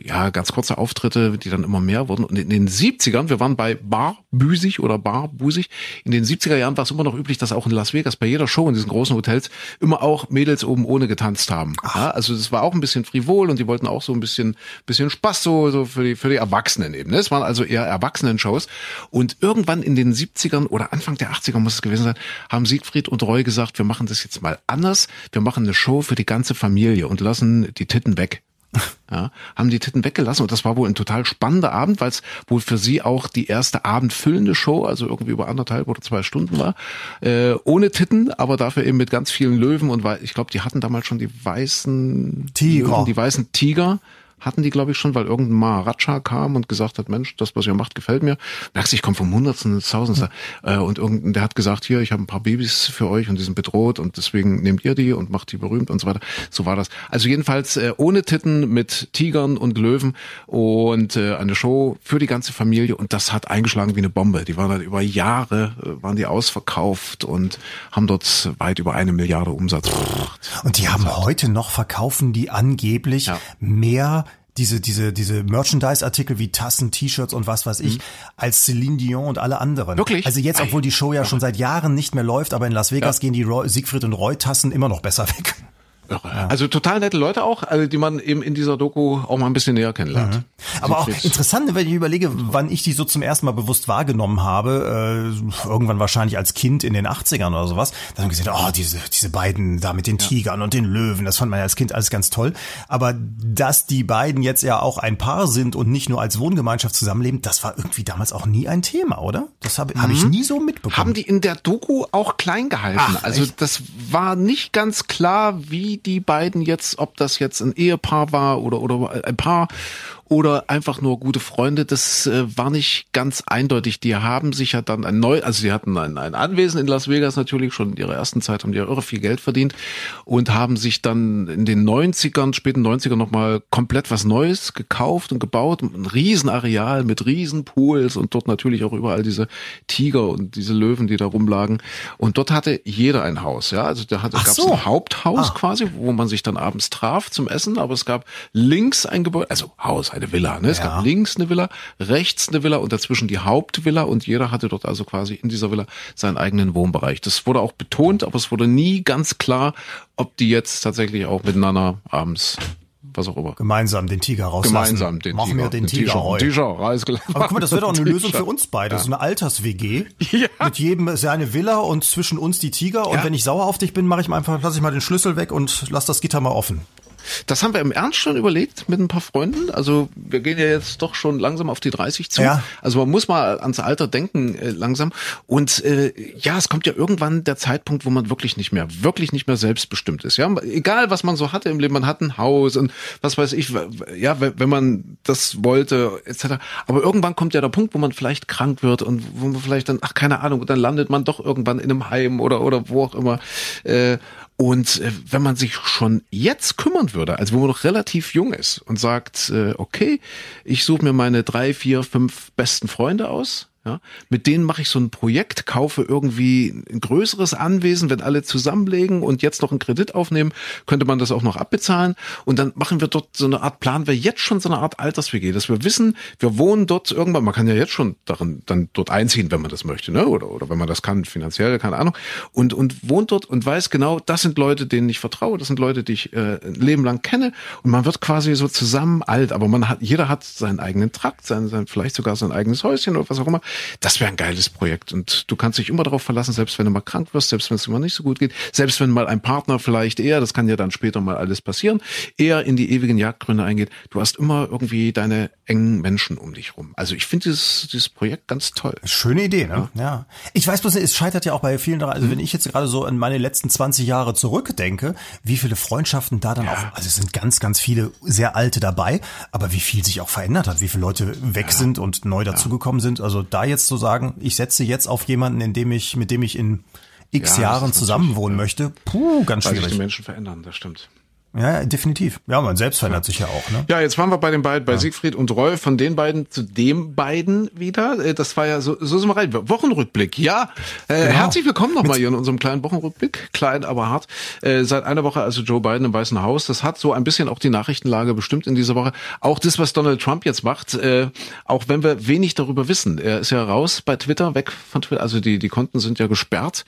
ja, ganz kurze Auftritte, die dann immer mehr wurden. Und in den 70ern, wir waren bei Bar Büsig oder Bar Busig, in den 70er Jahren war es immer noch üblich, dass auch in Las Vegas bei jeder Show in diesen großen Hotels immer auch Mädels oben ohne getanzt haben. Ja, also das war auch ein bisschen frivol und die wollten auch so ein bisschen, bisschen Spaß so, so für die, für die Erwachsenen eben. Ne? Es waren also eher Erwachsenen-Shows Shows. Und irgendwann in den 70ern oder Anfang der 80er muss es gewesen sein, haben Siegfried und Roy gesagt, wir machen das jetzt mal anders. Wir machen eine Show für die ganze Familie und lassen die Titten weg. <laughs> Ja, haben die Titten weggelassen und das war wohl ein total spannender Abend, weil es wohl für sie auch die erste abendfüllende Show, also irgendwie über anderthalb oder zwei Stunden war, äh, ohne Titten, aber dafür eben mit ganz vielen Löwen und weil ich glaube, die hatten damals schon die weißen Tiger, Löwen, die weißen Tiger hatten die, glaube ich, schon, weil irgendein Maharaja kam und gesagt hat, Mensch, das, was ihr macht, gefällt mir. Merkst du, ich komme vom Hundertsten ins Tausendste. Mhm. und irgendein, der hat gesagt, hier, ich habe ein paar Babys für euch und die sind bedroht und deswegen nehmt ihr die und macht die berühmt und so weiter. So war das. Also jedenfalls äh, ohne Titten mit Tigern und Löwen und äh, eine Show für die ganze Familie und das hat eingeschlagen wie eine Bombe. Die waren dann über Jahre, waren die ausverkauft und haben dort weit über eine Milliarde Umsatz gemacht. Und die haben heute noch, verkaufen die angeblich ja. mehr diese, diese, diese Merchandise-Artikel wie Tassen, T-Shirts und was weiß ich, mhm. als Celine Dion und alle anderen. Wirklich? Also jetzt, obwohl die Show ja schon seit Jahren nicht mehr läuft, aber in Las Vegas ja. gehen die Roy, Siegfried und Roy Tassen immer noch besser weg. Ja. Also total nette Leute auch, also die man eben in dieser Doku auch mal ein bisschen näher kennenlernt. Mhm. Aber auch interessant, wenn ich überlege, wann ich die so zum ersten Mal bewusst wahrgenommen habe, äh, irgendwann wahrscheinlich als Kind in den 80ern oder sowas, dann habe ich gesehen, oh, diese, diese beiden da mit den ja. Tigern und den Löwen, das fand man ja als Kind alles ganz toll. Aber dass die beiden jetzt ja auch ein Paar sind und nicht nur als Wohngemeinschaft zusammenleben, das war irgendwie damals auch nie ein Thema, oder? Das habe mhm. hab ich nie so mitbekommen. Haben die in der Doku auch klein gehalten. Ach, also echt? das war nicht ganz klar, wie die beiden jetzt, ob das jetzt ein Ehepaar war oder, oder ein Paar oder einfach nur gute Freunde, das äh, war nicht ganz eindeutig. Die haben sich ja dann ein neu, also sie hatten ein, ein Anwesen in Las Vegas natürlich, schon in ihrer ersten Zeit haben die ja irre viel Geld verdient und haben sich dann in den 90ern, späten 90ern nochmal komplett was Neues gekauft und gebaut. Ein Riesenareal mit Riesenpools und dort natürlich auch überall diese Tiger und diese Löwen, die da rumlagen. Und dort hatte jeder ein Haus, ja. Also da hatte, gab es so. ein Haupthaus Ah. quasi, wo man sich dann abends traf zum Essen, aber es gab links ein Gebäude, also Haus, eine Villa, ne? Es Ja. gab links eine Villa, rechts eine Villa und dazwischen die Hauptvilla und jeder hatte dort also quasi in dieser Villa seinen eigenen Wohnbereich. Das wurde auch betont, aber es wurde nie ganz klar, ob die jetzt tatsächlich auch miteinander abends, was auch immer. Gemeinsam den Tiger rauslassen. Gemeinsam den Machen Tiger. wir den Tiger. Tiger. Tiger, Aber guck mal, das wäre doch eine. <laughs> Lösung für uns beide. So eine Alters-WG. Ja. Mit jedem seine Villa und zwischen uns die Tiger. Und Ja. wenn ich sauer auf dich bin, mache ich mal einfach, lasse ich mal den Schlüssel weg und lass das Gitter mal offen. Das haben wir im Ernst schon überlegt mit ein paar Freunden. Also wir gehen ja jetzt doch schon langsam auf die 30 zu. Ja. Also man muss mal ans Alter denken äh, langsam. Und äh, ja, es kommt ja irgendwann der Zeitpunkt, wo man wirklich nicht mehr, wirklich nicht mehr selbstbestimmt ist. Ja, egal was man so hatte im Leben, man hat ein Haus und was weiß ich. Ja, wenn man das wollte etc. Aber irgendwann kommt ja der Punkt, wo man vielleicht krank wird und wo man vielleicht dann, ach keine Ahnung, dann landet man doch irgendwann in einem Heim oder oder wo auch immer. Äh, und äh, wenn man sich schon jetzt kümmern würde, also wo man noch relativ jung ist und sagt, äh, okay, ich suche mir meine drei, vier, fünf besten Freunde aus, ja, mit denen mache ich so ein Projekt, kaufe irgendwie ein größeres Anwesen, wenn alle zusammenlegen und jetzt noch einen Kredit aufnehmen, könnte man das auch noch abbezahlen. Und dann machen wir dort so eine Art, planen wir jetzt schon so eine Art Alters-WG, dass wir wissen, wir wohnen dort irgendwann, man kann ja jetzt schon darin, dann dort einziehen, wenn man das möchte, ne? Oder, oder wenn man das kann, finanziell, keine Ahnung. Und, und wohnt dort und weiß genau, das sind Leute, denen ich vertraue, das sind Leute, die ich äh, ein Leben lang kenne. Und man wird quasi so zusammen alt, aber man hat, jeder hat seinen eigenen Trakt, sein, sein, vielleicht sogar sein eigenes Häuschen oder was auch immer. Das wäre ein geiles Projekt. Und du kannst dich immer darauf verlassen, selbst wenn du mal krank wirst, selbst wenn es dir mal nicht so gut geht, selbst wenn mal ein Partner vielleicht eher, das kann ja dann später mal alles passieren, eher in die ewigen Jagdgründe eingeht. Du hast immer irgendwie deine engen Menschen um dich rum. Also ich finde dieses, dieses Projekt ganz toll. Schöne Idee, ne? Ja. Ich weiß bloß, es scheitert ja auch bei vielen daran, also wenn ich jetzt gerade so an meine letzten 20 Jahre zurückdenke, wie viele Freundschaften da dann auch, also es sind ganz, ganz viele sehr alte dabei, aber wie viel sich auch verändert hat, wie viele Leute weg sind und neu dazugekommen sind. Also da jetzt zu sagen, ich setze jetzt auf jemanden, in dem ich, mit dem ich in x Ja, Jahren zusammenwohnen möchte, puh, ganz Weil sich die schwierig. Menschen verändern, das stimmt. Ja, definitiv. Ja, man selbst verändert sich ja auch, ne? Ja, jetzt waren wir bei den beiden, bei Siegfried und Roy, von den beiden zu dem beiden wieder. Äh, Das war ja so, so sind wir rein. Wochenrückblick, ja. Äh, Genau. Herzlich willkommen nochmal hier in unserem kleinen Wochenrückblick. Klein, aber hart. Äh, seit einer Woche also Joe Biden im Weißen Haus. Das hat so ein bisschen auch die Nachrichtenlage bestimmt in dieser Woche. Auch das, was Donald Trump jetzt macht, äh, auch wenn wir wenig darüber wissen. Er ist ja raus bei Twitter, weg von Twitter. Also die, die Konten sind ja gesperrt.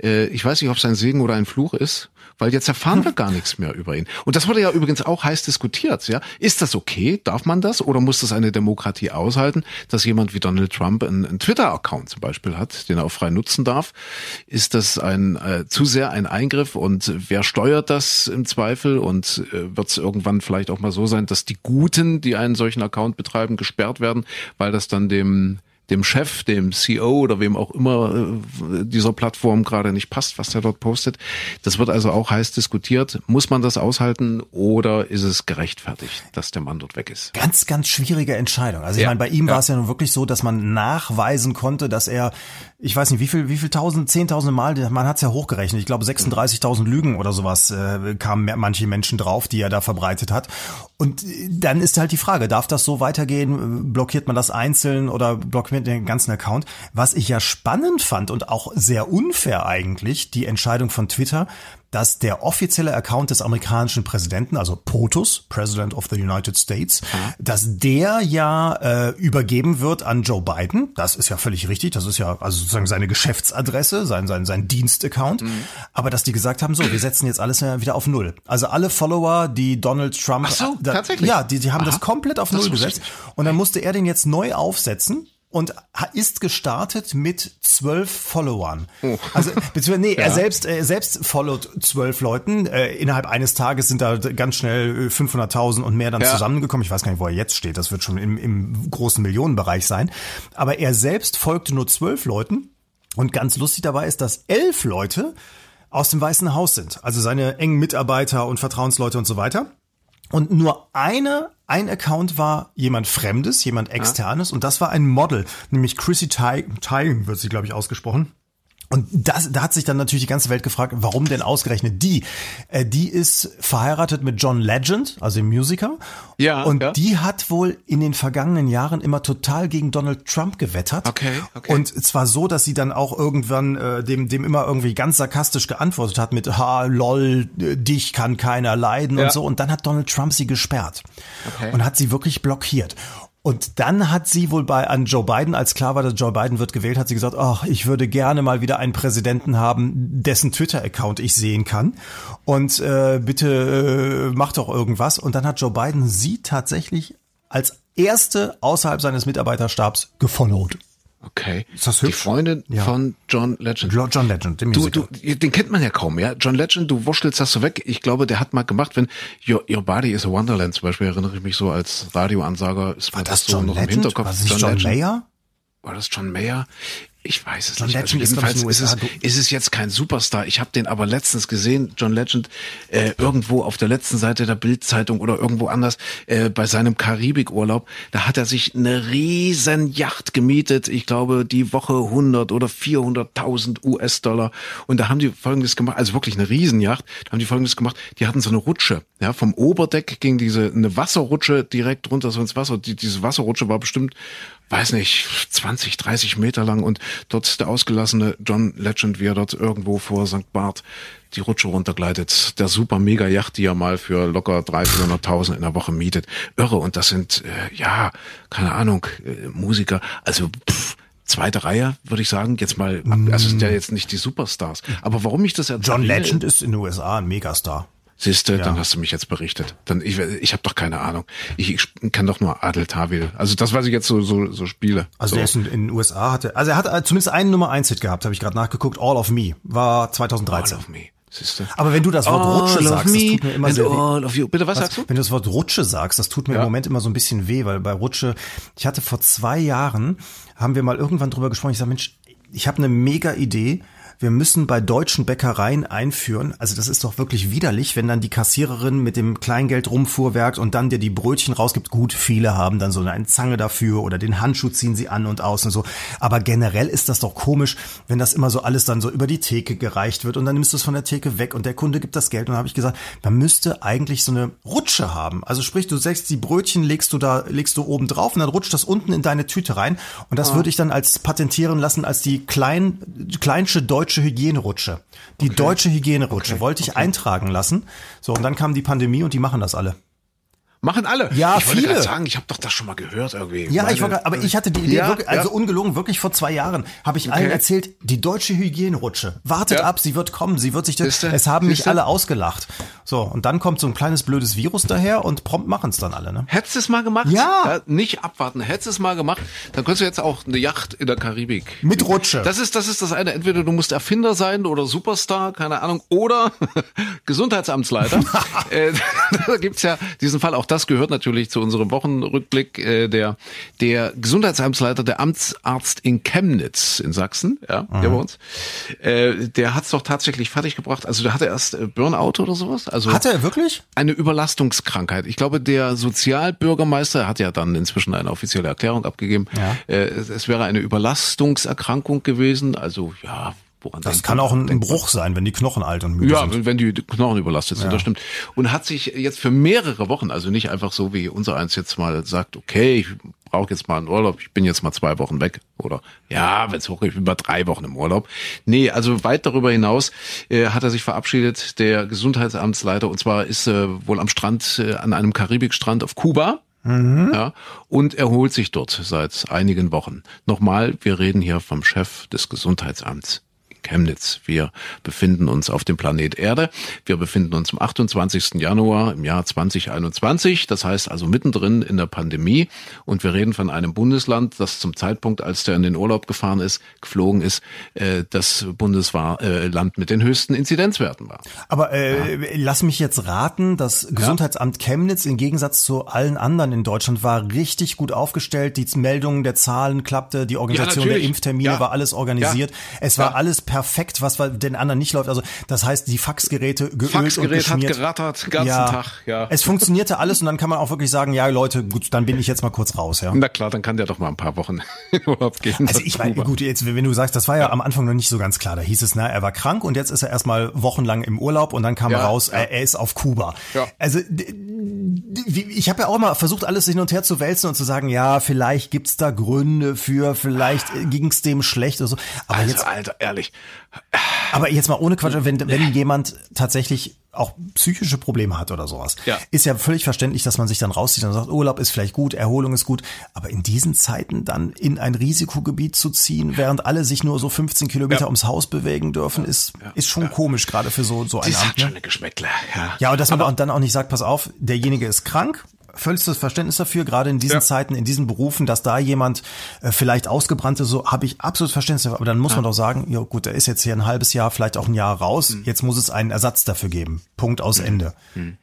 Äh, ich weiß nicht, ob es ein Segen oder ein Fluch ist, weil jetzt erfahren wir gar nichts mehr über ihn. Und das wurde ja übrigens auch heiß diskutiert. Ja, ist das okay? Darf man das? Oder muss das eine Demokratie aushalten, dass jemand wie Donald Trump einen, einen Twitter-Account zum Beispiel hat, den er auch frei nutzen darf? Ist das ein äh, zu sehr ein Eingriff? Und wer steuert das im Zweifel? Und äh, wird es irgendwann vielleicht auch mal so sein, dass die Guten, die einen solchen Account betreiben, gesperrt werden, weil das dann dem dem Chef, dem CEO oder wem auch immer äh, dieser Plattform gerade nicht passt, was der dort postet. Das wird also auch heiß diskutiert. Muss man das aushalten oder ist es gerechtfertigt, dass der Mann dort weg ist? Ganz, ganz schwierige Entscheidung. Also ich Ja, meine, bei ihm ja. war es ja nun wirklich so, dass man nachweisen konnte, dass er, ich weiß nicht, wie viel, wie viel tausend, zehntausende Mal, man hat es ja hochgerechnet, ich glaube 36.000 Lügen oder sowas äh, kamen manche Menschen drauf, die er da verbreitet hat. Und äh, dann ist halt die Frage, darf das so weitergehen? Blockiert man das einzeln oder blockiert man den ganzen Account? Was ich ja spannend fand und auch sehr unfair eigentlich, die Entscheidung von Twitter, dass der offizielle Account des amerikanischen Präsidenten, also POTUS, President of the United States, dass der ja äh, übergeben wird an Joe Biden. Das ist ja völlig richtig. Das ist ja also sozusagen seine Geschäftsadresse, sein, sein, sein Dienstaccount. Aber dass die gesagt haben, so, wir setzen jetzt alles ja wieder auf Null. Also alle Follower, die Donald Trump... Ach so, tatsächlich? Ja, die, die haben Aha. das komplett auf Das Null gesetzt. Und dann musste er den jetzt neu aufsetzen und ist gestartet mit zwölf Followern. Oh. Also beziehungsweise nee, <laughs> er selbst er selbst followt zwölf Leuten. Äh, innerhalb eines Tages sind da ganz schnell äh, 500.000 und mehr dann Ja. zusammengekommen. Ich weiß gar nicht, wo er jetzt steht. Das wird schon im, im großen Millionenbereich sein. Aber er selbst folgte nur zwölf Leuten. Und ganz lustig dabei ist, dass elf Leute aus dem Weißen Haus sind. Also seine engen Mitarbeiter und Vertrauensleute und so weiter. Und nur eine, ein Account war jemand Fremdes, jemand Externes, und das war ein Model, nämlich Chrissy Teigen, wird sie, glaube ich, ausgesprochen. Und das, da hat sich dann natürlich die ganze Welt gefragt, warum denn ausgerechnet die? Äh, die ist verheiratet mit John Legend, also dem Musiker. Ja. Und ja. die hat wohl in den vergangenen Jahren immer total gegen Donald Trump gewettert. Okay, okay. Und zwar so, dass sie dann auch irgendwann äh, dem, dem immer irgendwie ganz sarkastisch geantwortet hat mit, ha, lol, äh, dich kann keiner leiden Ja. und so. Und dann hat Donald Trump sie gesperrt. Okay. Und hat sie wirklich blockiert. Und dann hat sie wohl bei an Joe Biden, als klar war, dass Joe Biden wird gewählt, hat sie gesagt, ach, ich würde gerne mal wieder einen Präsidenten haben, dessen Twitter-Account ich sehen kann. Und äh, bitte äh, mach doch irgendwas. Und dann hat Joe Biden sie tatsächlich als erste außerhalb seines Mitarbeiterstabs gefollowt. Okay. Ist das Die hübsch? Freundin Ja. von John Legend. Jo- John Legend, dem Du, du, den kennt man ja kaum, ja. John Legend, du wurschtelst das so weg. Ich glaube, der hat mal gemacht, wenn Your, Your Body is a Wonderland zum Beispiel, erinnere ich mich so als Radioansager, ist war das so John noch im Legend? Hinterkopf. War das nicht John, Legend. Mayer? War das John Mayer? Ich weiß es John nicht. Legend ist, also glaub ich, jedenfalls ist, USA. es, ist es jetzt kein Superstar. Ich habe den aber letztens gesehen, John Legend, äh, irgendwo auf der letzten Seite der Bildzeitung oder irgendwo anders äh, bei seinem Karibikurlaub. Da hat er sich eine riesen Yacht gemietet. Ich glaube, die Woche 100 oder 400.000 US-Dollar. Und da haben die Folgendes gemacht, also wirklich eine Riesenjacht. Da haben die Folgendes gemacht. Die hatten so eine Rutsche. Ja, vom Oberdeck ging diese eine Wasserrutsche direkt runter so ins Wasser. Die, diese Wasserrutsche war bestimmt weiß nicht, 20, 30 Meter lang und dort der ausgelassene John Legend, wie er dort irgendwo vor St. Barth die Rutsche runtergleitet. Der super mega Yacht, die er mal für locker 300.000, 400.000 in der Woche mietet. Irre. Und das sind, äh, ja, keine Ahnung, äh, Musiker. Also, pff, zweite Reihe, würde ich sagen. Jetzt mal, also sind ja jetzt nicht die Superstars. Aber warum ich das erzähle? John Legend ist in den USA ein Megastar. Siehste, dann hast du mich jetzt berichtet. Dann ich, ich habe doch keine Ahnung. Ich, ich kann doch nur Adel Tawil. Also das, was ich jetzt so so, so spiele. Also so. der ist in, in den USA hatte, also er hat äh, zumindest einen Nummer 1 Hit gehabt, habe ich gerade nachgeguckt. All of Me war All 2013. of me. Siehste. Aber wenn du das Wort All Rutsche sagst, das tut mir immer sehr weh. all. Bitte, was, Was, sagst du? wenn du das Wort Rutsche sagst, das tut mir Ja. im Moment immer so ein bisschen weh, weil bei Rutsche, ich hatte vor zwei Jahren, haben wir mal irgendwann drüber gesprochen, ich sage, Mensch, ich habe eine mega Idee, wir müssen bei deutschen Bäckereien einführen, also das ist doch wirklich widerlich, wenn dann die Kassiererin mit dem Kleingeld rumfuhrwerkt und dann dir die Brötchen rausgibt. Gut, viele haben dann so eine Zange dafür oder den Handschuh ziehen sie an und aus und so. Aber generell ist das doch komisch, wenn das immer so alles dann so über die Theke gereicht wird und dann nimmst du es von der Theke weg und der Kunde gibt das Geld. Und dann habe ich gesagt, man müsste eigentlich so eine Rutsche haben. Also sprich, du sagst, die Brötchen legst du da, legst du oben drauf und dann rutscht das unten in deine Tüte rein. Und das würde ich dann als patentieren lassen als die klein, kleinsche deutsche Hygienerutsche. Die deutsche Hygienerutsche Okay, wollte ich okay. eintragen lassen. So, und dann kam die Pandemie und die machen das alle. Machen alle. Ja, ich wollte viele. gerade sagen, ich habe doch das schon mal gehört irgendwie. Ja, Meine- ich war, aber ich hatte die Idee, Ja, wirklich, also ja. ungelogen, wirklich vor zwei Jahren habe ich allen erzählt, die deutsche Hygienerutsche. Wartet Ja. ab, sie wird kommen, sie wird sich, Siehste? es haben mich Siehste? alle ausgelacht. So, und dann kommt so ein kleines blödes Virus daher und prompt machen es dann alle, ne? Hättest du es mal gemacht? Ja. Nicht abwarten. Hättest du es mal gemacht, dann könntest du jetzt auch eine Yacht in der Karibik. Mit Rutsche. Das ist, das ist das eine. Entweder du musst Erfinder sein oder Superstar, keine Ahnung, oder <laughs> Gesundheitsamtsleiter. <laughs> äh, <laughs> da gibt's ja diesen Fall. Auch das gehört natürlich zu unserem Wochenrückblick. Äh, der, der Gesundheitsamtsleiter, der Amtsarzt in Chemnitz in Sachsen, ja, der bei uns, äh, der hat's doch tatsächlich fertiggebracht. Also der hatte erst äh, Burnout oder sowas. Also Hat er wirklich? eine Überlastungskrankheit. Ich glaube, der Sozialbürgermeister hat ja dann inzwischen eine offizielle Erklärung abgegeben. Ja. Äh, es, es wäre eine Überlastungserkrankung gewesen. Also ja, Das kann auch ein, ein Bruch sein, wenn die Knochen alt und müde Ja, sind. wenn wenn die Knochen überlastet sind, das stimmt. Und hat sich jetzt für mehrere Wochen, also nicht einfach so wie unser eins jetzt mal sagt, okay, ich brauche jetzt mal einen Urlaub, ich bin jetzt mal zwei Wochen weg. Oder ja, wenn es hoch ich bin mal drei Wochen im Urlaub. Nee, also weit darüber hinaus äh, hat er sich verabschiedet, der Gesundheitsamtsleiter, und zwar ist äh, wohl am Strand, äh, an einem Karibikstrand auf Kuba. Ja, und erholt sich dort seit einigen Wochen. Nochmal, wir reden hier vom Chef des Gesundheitsamts. Chemnitz. Wir befinden uns auf dem Planet Erde. Wir befinden uns am 28. Januar im Jahr 2021. Das heißt also mittendrin in der Pandemie. Und wir reden von einem Bundesland, das zum Zeitpunkt, als der in den Urlaub gefahren ist, geflogen ist, äh, das Bundesland äh, mit den höchsten Inzidenzwerten war. Aber äh, lass mich jetzt raten, das Gesundheitsamt Chemnitz im Gegensatz zu allen anderen in Deutschland war richtig gut aufgestellt. Die Meldungen der Zahlen klappte, die Organisation der natürlich. Impftermine Ja. war alles organisiert. Es war Ja. alles perfekt, was den anderen nicht läuft. Also das heißt, die Faxgeräte geölt Faxgerät und hat gerattert den ganzen ja, Tag. Ja. Es funktionierte alles und dann kann man auch wirklich sagen, ja Leute, gut, dann bin ich jetzt mal kurz raus. Ja. Na klar, dann kann der doch mal ein paar Wochen <laughs> in Urlaub gehen. Also ich meine, gut, jetzt wenn du sagst, das war ja, ja, am Anfang noch nicht so ganz klar. Da hieß es, na, er war krank und jetzt ist er erstmal wochenlang im Urlaub und dann kam ja, raus, ja. er ist auf Kuba. Ja. Also ich habe ja auch mal versucht, alles hin und her zu wälzen und zu sagen, ja, vielleicht gibt's da Gründe für, vielleicht ging's dem schlecht oder so. Aber also, jetzt, Alter, ehrlich. Aber jetzt mal ohne Quatsch, wenn, wenn jemand tatsächlich auch psychische Probleme hat oder sowas, ja. ist ja völlig verständlich, dass man sich dann rauszieht und sagt, Urlaub ist vielleicht gut, Erholung ist gut, aber in diesen Zeiten dann in ein Risikogebiet zu ziehen, während alle sich nur so 15 Kilometer ja. ums Haus bewegen dürfen, ist, ja. ist schon komisch, gerade für so, so ein Amt. Hat ne? schon eine Geschmäckle, ja. Ja, und dass man aber, dann auch nicht sagt, pass auf, derjenige ist krank, völligstes Verständnis dafür, gerade in diesen ja. Zeiten, in diesen Berufen, dass da jemand äh, vielleicht ausgebrannt ist, so habe ich absolut Verständnis dafür. Aber dann muss ja. man doch sagen, ja gut, der ist jetzt hier ein halbes Jahr, vielleicht auch ein Jahr raus. Mhm. Jetzt muss es einen Ersatz dafür geben. Punkt aus mhm. Ende. Mhm.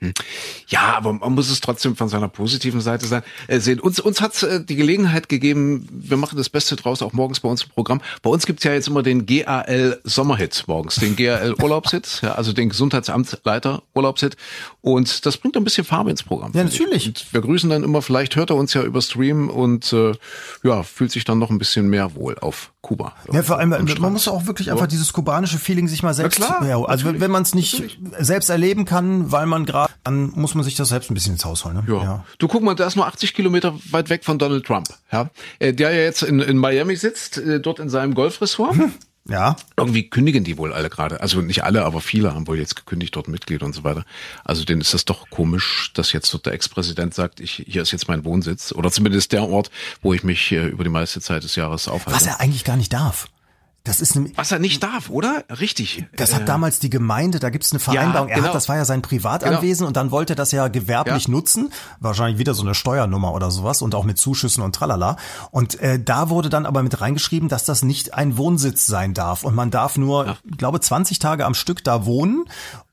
Ja, aber man muss es trotzdem von seiner positiven Seite sein, äh, sehen. Uns, uns hat äh, die Gelegenheit gegeben, wir machen das Beste draus, auch morgens bei uns im Programm. Bei uns gibt's ja jetzt immer den GAL Sommerhit morgens, den GAL Urlaubshit, <laughs> ja, also den Gesundheitsamtsleiter Urlaubshit. Und das bringt ein bisschen Farbe ins Programm. Ja, natürlich. Wir grüßen dann immer, vielleicht hört er uns ja über Stream und äh, ja, fühlt sich dann noch ein bisschen mehr wohl auf Kuba. Ja, vor allem, man muss auch wirklich einfach dieses kubanische Feeling sich mal selbst. Ja, klar, ja, also wenn man es nicht natürlich. selbst erleben kann, weil man gerade, dann muss man sich das selbst ein bisschen ins Haus holen. Ne? Ja. ja. Du guck mal, der ist nur 80 Kilometer weit weg von Donald Trump, ja, äh, der ja jetzt in, in Miami sitzt, äh, dort in seinem Golfressort. Hm. <laughs> Ja. Irgendwie kündigen die wohl alle gerade. Also nicht alle, aber viele haben wohl jetzt gekündigt, dort Mitglied und so weiter. Also denen ist das doch komisch, dass jetzt dort der Ex-Präsident sagt, ich, hier ist jetzt mein Wohnsitz. Oder zumindest der Ort, wo ich mich äh, über die meiste Zeit des Jahres aufhalte. Was er eigentlich gar nicht darf. Das ist nämlich, was er nicht darf, oder? Richtig. Das hat äh, damals die Gemeinde, da gibt's eine Vereinbarung. Ja, genau. Er hat, genau. das war ja sein Privatanwesen genau. und dann wollte er das ja gewerblich ja. nutzen, wahrscheinlich wieder so eine Steuernummer oder sowas und auch mit Zuschüssen und tralala. Und äh, da wurde dann aber mit reingeschrieben, dass das nicht ein Wohnsitz sein darf und man darf nur, ja. glaube 20 Tage am Stück da wohnen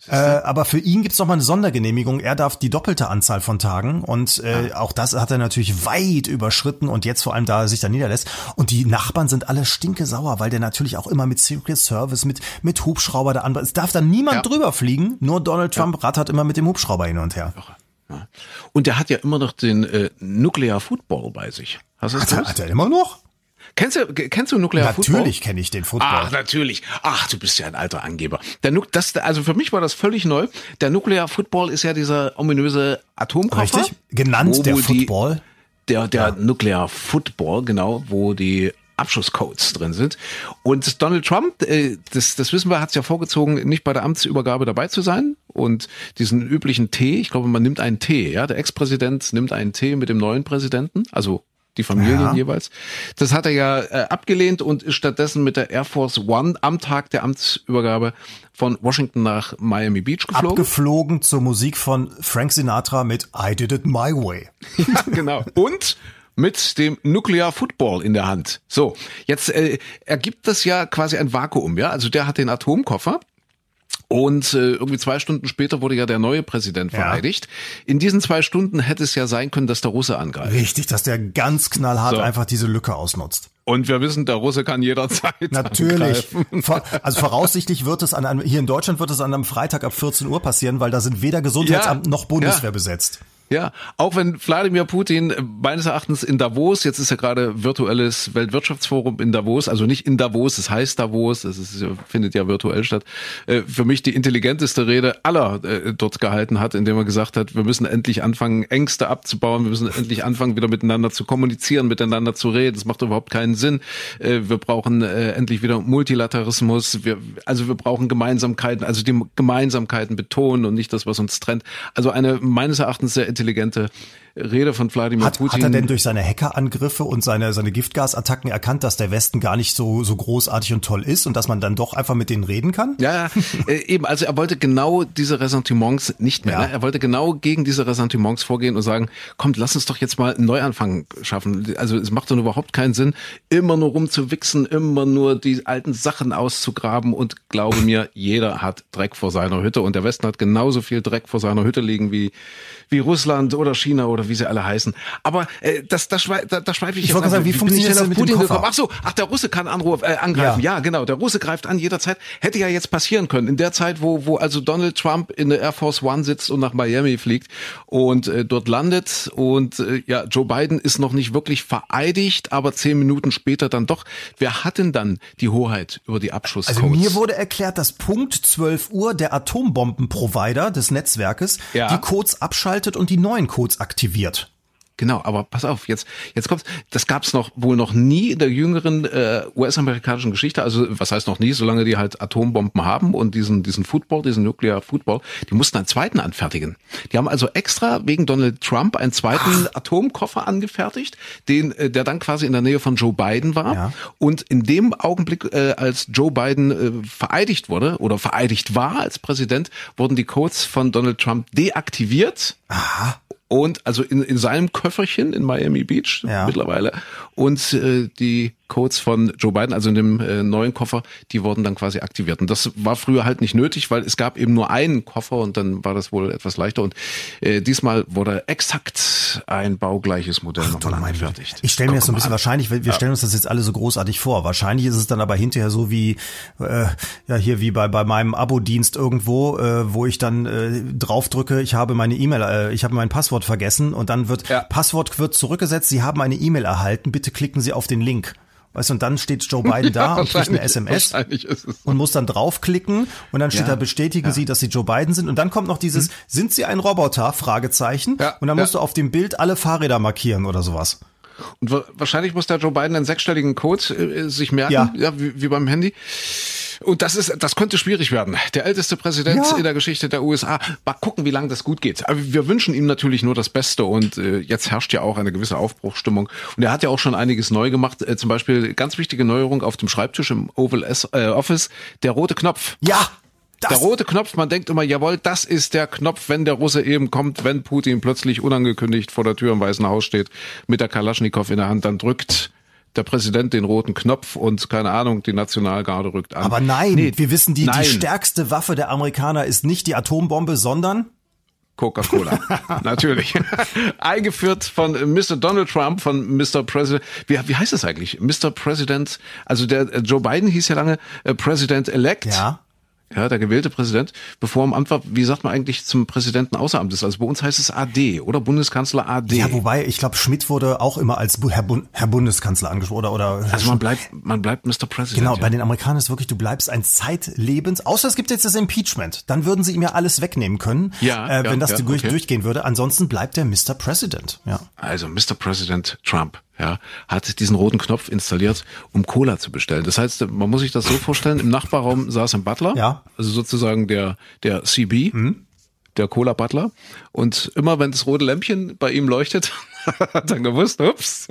äh, aber für ihn gibt's noch mal eine Sondergenehmigung. Er darf die doppelte Anzahl von Tagen und äh, ah. auch das hat er natürlich weit überschritten und jetzt vor allem da er sich da niederlässt. Und die Nachbarn sind alle stinke sauer, weil der natürlich auch immer mit Secret Service, mit mit Hubschrauber da an. Es darf da niemand ja. drüber fliegen. Nur Donald Trump ja. rattert immer mit dem Hubschrauber hin und her. Und der hat ja immer noch den äh, Nuclear Football bei sich. Hast du das hat, er, hat er immer noch? Kennst du, kennst du Nuclear natürlich Football? Natürlich kenne ich den Football. Ach, natürlich. Ach, du bist ja ein alter Angeber. Der nu das, also für mich war das völlig neu. Der Nuclear Football ist ja dieser ominöse Atomkoffer. Richtig. Genannt der Football. Die, der, der ja. Nuclear Football, genau, wo die Abschusscodes drin sind. Und Donald Trump, äh, das, das wissen wir, hat es ja vorgezogen, nicht bei der Amtsübergabe dabei zu sein. Und diesen üblichen Tee, ich glaube, man nimmt einen Tee, ja, der Ex-Präsident nimmt einen Tee mit dem neuen Präsidenten, also die Familien ja. jeweils. Das hat er ja äh, abgelehnt und ist stattdessen mit der Air Force One am Tag der Amtsübergabe von Washington nach Miami Beach geflogen. Abgeflogen zur Musik von Frank Sinatra mit I Did It My Way. <laughs> ja, genau. Und mit dem Nuclear Football in der Hand. So, jetzt äh, ergibt das ja quasi ein Vakuum, ja? Also der hat den Atomkoffer und äh, irgendwie zwei Stunden später wurde ja der neue Präsident vereidigt. Ja. In diesen zwei Stunden hätte es ja sein können, dass der Russe angreift. Richtig, dass der ganz knallhart so. einfach diese Lücke ausnutzt. Und wir wissen, der Russe kann jederzeit. <laughs> Natürlich. Angreifen. Also voraussichtlich wird es an einem, hier in Deutschland wird es an einem Freitag ab 14 Uhr passieren, weil da sind weder Gesundheitsamt ja, noch Bundeswehr ja. besetzt. Ja, auch wenn Wladimir Putin meines Erachtens in Davos, jetzt ist ja gerade virtuelles Weltwirtschaftsforum in Davos, also nicht in Davos, es heißt Davos, es ist, findet ja virtuell statt, äh, für mich die intelligenteste Rede aller äh, dort gehalten hat, indem er gesagt hat, wir müssen endlich anfangen, Ängste abzubauen, wir müssen endlich anfangen, wieder miteinander zu kommunizieren, miteinander zu reden. Das macht überhaupt keinen Sinn. Äh, wir brauchen endlich wieder Multilateralismus, wir, also wir brauchen Gemeinsamkeiten, also die Gemeinsamkeiten betonen und nicht das, was uns trennt. Also eine meines Erachtens sehr intelligente Rede von Wladimir hat, Putin. Hat er denn durch seine Hackerangriffe und seine, seine Giftgasattacken erkannt, dass der Westen gar nicht so, so großartig und toll ist und dass man dann doch einfach mit denen reden kann? Ja, äh, eben. Also er wollte genau diese Ressentiments nicht mehr. Ja. Ne? Er wollte genau gegen diese Ressentiments vorgehen und sagen, kommt, lass uns doch jetzt mal einen Neuanfang schaffen. Also es macht doch überhaupt keinen Sinn, immer nur rumzuwichsen, immer nur die alten Sachen auszugraben und glaube mir, jeder hat Dreck vor seiner Hütte und der Westen hat genauso viel Dreck vor seiner Hütte liegen wie, wie Russland Russland oder China oder wie sie alle heißen. Aber äh, das, das, schwei da, da schweife ich, ich wollte sagen, wie, wie funktioniert das mit Putin dem Koffer? Ach so, ach der Russe kann Anruf, äh, angreifen. Ja. ja, genau. Der Russe greift an jederzeit. Hätte ja jetzt passieren können in der Zeit, wo wo also Donald Trump in der Air Force One sitzt und nach Miami fliegt und äh, dort landet und äh, ja Joe Biden ist noch nicht wirklich vereidigt, aber zehn Minuten später dann doch. Wer hat denn dann die Hoheit über die Abschusscodes? Also mir wurde erklärt, dass Punkt 12 Uhr der Atombombenprovider des Netzwerkes ja. die Codes abschaltet und die neuen Codes aktiviert. Genau, aber pass auf, jetzt jetzt kommt's. Das gab's noch wohl noch nie in der jüngeren äh, US-amerikanischen Geschichte. Also was heißt noch nie? Solange die halt Atombomben haben und diesen diesen Football, diesen Nuclear Football, die mussten einen zweiten anfertigen. Die haben also extra wegen Donald Trump einen zweiten Ach. Atomkoffer angefertigt, den äh, der dann quasi in der Nähe von Joe Biden war. Ja. Und in dem Augenblick, äh, als Joe Biden äh, vereidigt wurde oder vereidigt war als Präsident, wurden die Codes von Donald Trump deaktiviert. Aha und also in, in seinem Köfferchen in Miami Beach ja. mittlerweile und äh, die Codes von Joe Biden, also in dem äh, neuen Koffer, die wurden dann quasi aktiviert. Und das war früher halt nicht nötig, weil es gab eben nur einen Koffer und dann war das wohl etwas leichter. Und äh, diesmal wurde exakt ein baugleiches Modell nochmal angefertigt. Ich stelle mir das so ein bisschen wahrscheinlich, wir ja. stellen uns das jetzt alle so großartig vor. Wahrscheinlich ist es dann aber hinterher so wie äh, ja hier wie bei bei meinem Abo-Dienst irgendwo, äh, wo ich dann äh, draufdrücke, ich habe meine E-Mail, äh, ich habe mein Passwort vergessen und dann wird ja. Passwort wird zurückgesetzt. Sie haben eine E-Mail erhalten. Bitte klicken Sie auf den Link. Weißt du, und dann steht Joe Biden da <laughs> ja, und kriegt eine SMS und muss dann draufklicken und dann steht ja, da, bestätigen ja. Sie, dass Sie Joe Biden sind. Und dann kommt noch dieses, hm. sind Sie ein Roboter? Fragezeichen. Ja, und dann musst du auf dem Bild alle Fahrräder markieren oder sowas. Und wahrscheinlich muss der Joe Biden einen sechsstelligen Code äh, sich merken, ja, ja wie, wie beim Handy. Und das ist, das könnte schwierig werden. Der älteste Präsident ja. in der Geschichte der USA. Mal gucken, wie lange das gut geht. Aber wir wünschen ihm natürlich nur das Beste und äh, jetzt herrscht ja auch eine gewisse Aufbruchstimmung. Und er hat ja auch schon einiges neu gemacht. Äh, zum Beispiel ganz wichtige Neuerung auf dem Schreibtisch im Oval S äh, Office, der rote Knopf. Ja, das der rote Knopf, man denkt immer, jawohl, das ist der Knopf, wenn der Russe eben kommt, wenn Putin plötzlich unangekündigt vor der Tür im Weißen Haus steht, mit der Kalaschnikow in der Hand, dann drückt der Präsident den roten Knopf und keine Ahnung, die Nationalgarde rückt an. Aber nein, nee, wir wissen, die, nein. die stärkste Waffe der Amerikaner ist nicht die Atombombe, sondern Coca-Cola. <laughs> Natürlich. Eingeführt von Mr. Donald Trump, von Mr. President. Wie, wie heißt das eigentlich? Mr. President, also der Joe Biden hieß ja lange äh, President Elect. Ja ja, der gewählte Präsident, bevor er im Amt war, wie sagt man eigentlich zum Präsidenten außer Amt ist? Also bei uns heißt es AD oder Bundeskanzler AD. Ja, wobei, ich glaube, Schmidt wurde auch immer als Herr, Bund Herr Bundeskanzler angesprochen oder, oder Also man bleibt, man bleibt Mr. President. Genau, ja. bei den Amerikanern ist wirklich, du bleibst ein Zeitlebens, außer es gibt jetzt das Impeachment. Dann würden sie ihm ja alles wegnehmen können, ja, äh, wenn ja, das ja, durch, okay. durchgehen würde. Ansonsten bleibt er Mr. President. Ja. Also Mr. President Trump ja, hat diesen roten Knopf installiert, um Cola zu bestellen. Das heißt, man muss sich das so vorstellen, im Nachbarraum saß ein Butler, ja. also sozusagen der, der CB, mhm. der Cola Butler. Und immer wenn das rote Lämpchen bei ihm leuchtet, hat <laughs> dann gewusst, ups,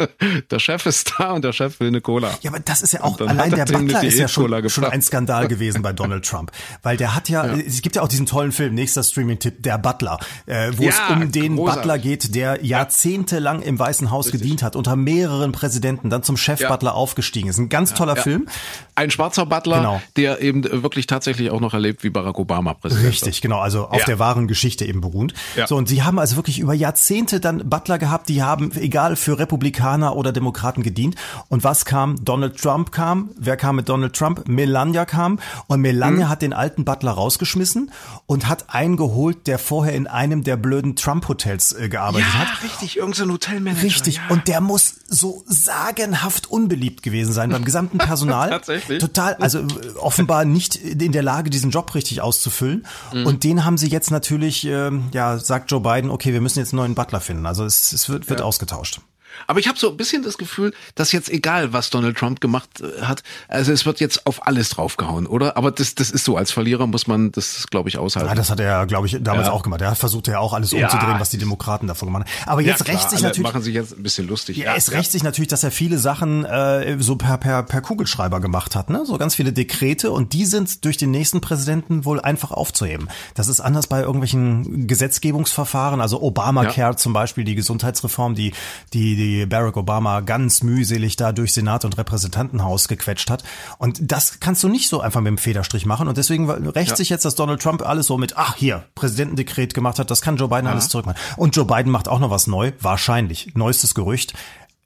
der Chef ist da und der Chef will eine Cola. Ja, aber das ist ja auch, allein der Butler ist ja schon, schon ein Skandal <laughs> gewesen bei Donald Trump. Weil der hat ja, ja, es gibt ja auch diesen tollen Film, nächster Streaming-Tipp, Der Butler, äh, wo ja, es um den großartig. Butler geht, der jahrzehntelang im Weißen Haus Richtig. gedient hat, unter mehreren Präsidenten, dann zum Chef-Butler aufgestiegen ist. Ein ganz toller Film. Ein schwarzer Butler, genau. der eben wirklich tatsächlich auch noch erlebt, wie Barack Obama Präsident Richtig, genau, also auf der wahren Geschichte eben beruht. So, und sie haben also wirklich über Jahrzehnte dann Butler gehabt, die die haben, egal für Republikaner oder Demokraten gedient. Und was kam? Donald Trump kam. Wer kam mit Donald Trump? Melania kam. Und Melania mhm. hat den alten Butler rausgeschmissen und hat einen geholt, der vorher in einem der blöden Trump-Hotels äh, gearbeitet ja, hat. richtig, irgendein Hotelmanager. Richtig. Ja. Und der muss so sagenhaft unbeliebt gewesen sein beim gesamten <laughs> Personal. Tatsächlich. Total, also äh, offenbar nicht in der Lage, diesen Job richtig auszufüllen. Mhm. Und den haben sie jetzt natürlich, äh, ja, sagt Joe Biden, okay, wir müssen jetzt einen neuen Butler finden. Also es, es wird, wird ja. ausgetauscht. Aber ich habe so ein bisschen das Gefühl, dass jetzt egal, was Donald Trump gemacht äh, hat, also es wird jetzt auf alles draufgehauen, oder? Aber das, das ist so, als Verlierer muss man das, glaube ich, aushalten. Ja, das hat er, glaube ich, damals ja. auch gemacht. Er hat versucht ja auch alles umzudrehen, ja. was die Demokraten davon gemacht haben. Aber jetzt ja, rächt sich natürlich. machen sich jetzt ein bisschen lustig. Ja, es rächt sich natürlich, dass er viele Sachen äh, so per, per, per Kugelschreiber gemacht hat, ne? So ganz viele Dekrete und die sind durch den nächsten Präsidenten wohl einfach aufzuheben. Das ist anders bei irgendwelchen Gesetzgebungsverfahren, also Obamacare zum Beispiel, die Gesundheitsreform, die, die die Barack Obama ganz mühselig da durch Senat und Repräsentantenhaus gequetscht hat. Und das kannst du nicht so einfach mit dem Federstrich machen. Und deswegen rächt ja. sich jetzt, dass Donald Trump alles so mit, ach hier, Präsidentendekret gemacht hat, das kann Joe Biden ja. alles zurückmachen. Und Joe Biden macht auch noch was neu, wahrscheinlich. Neuestes Gerücht.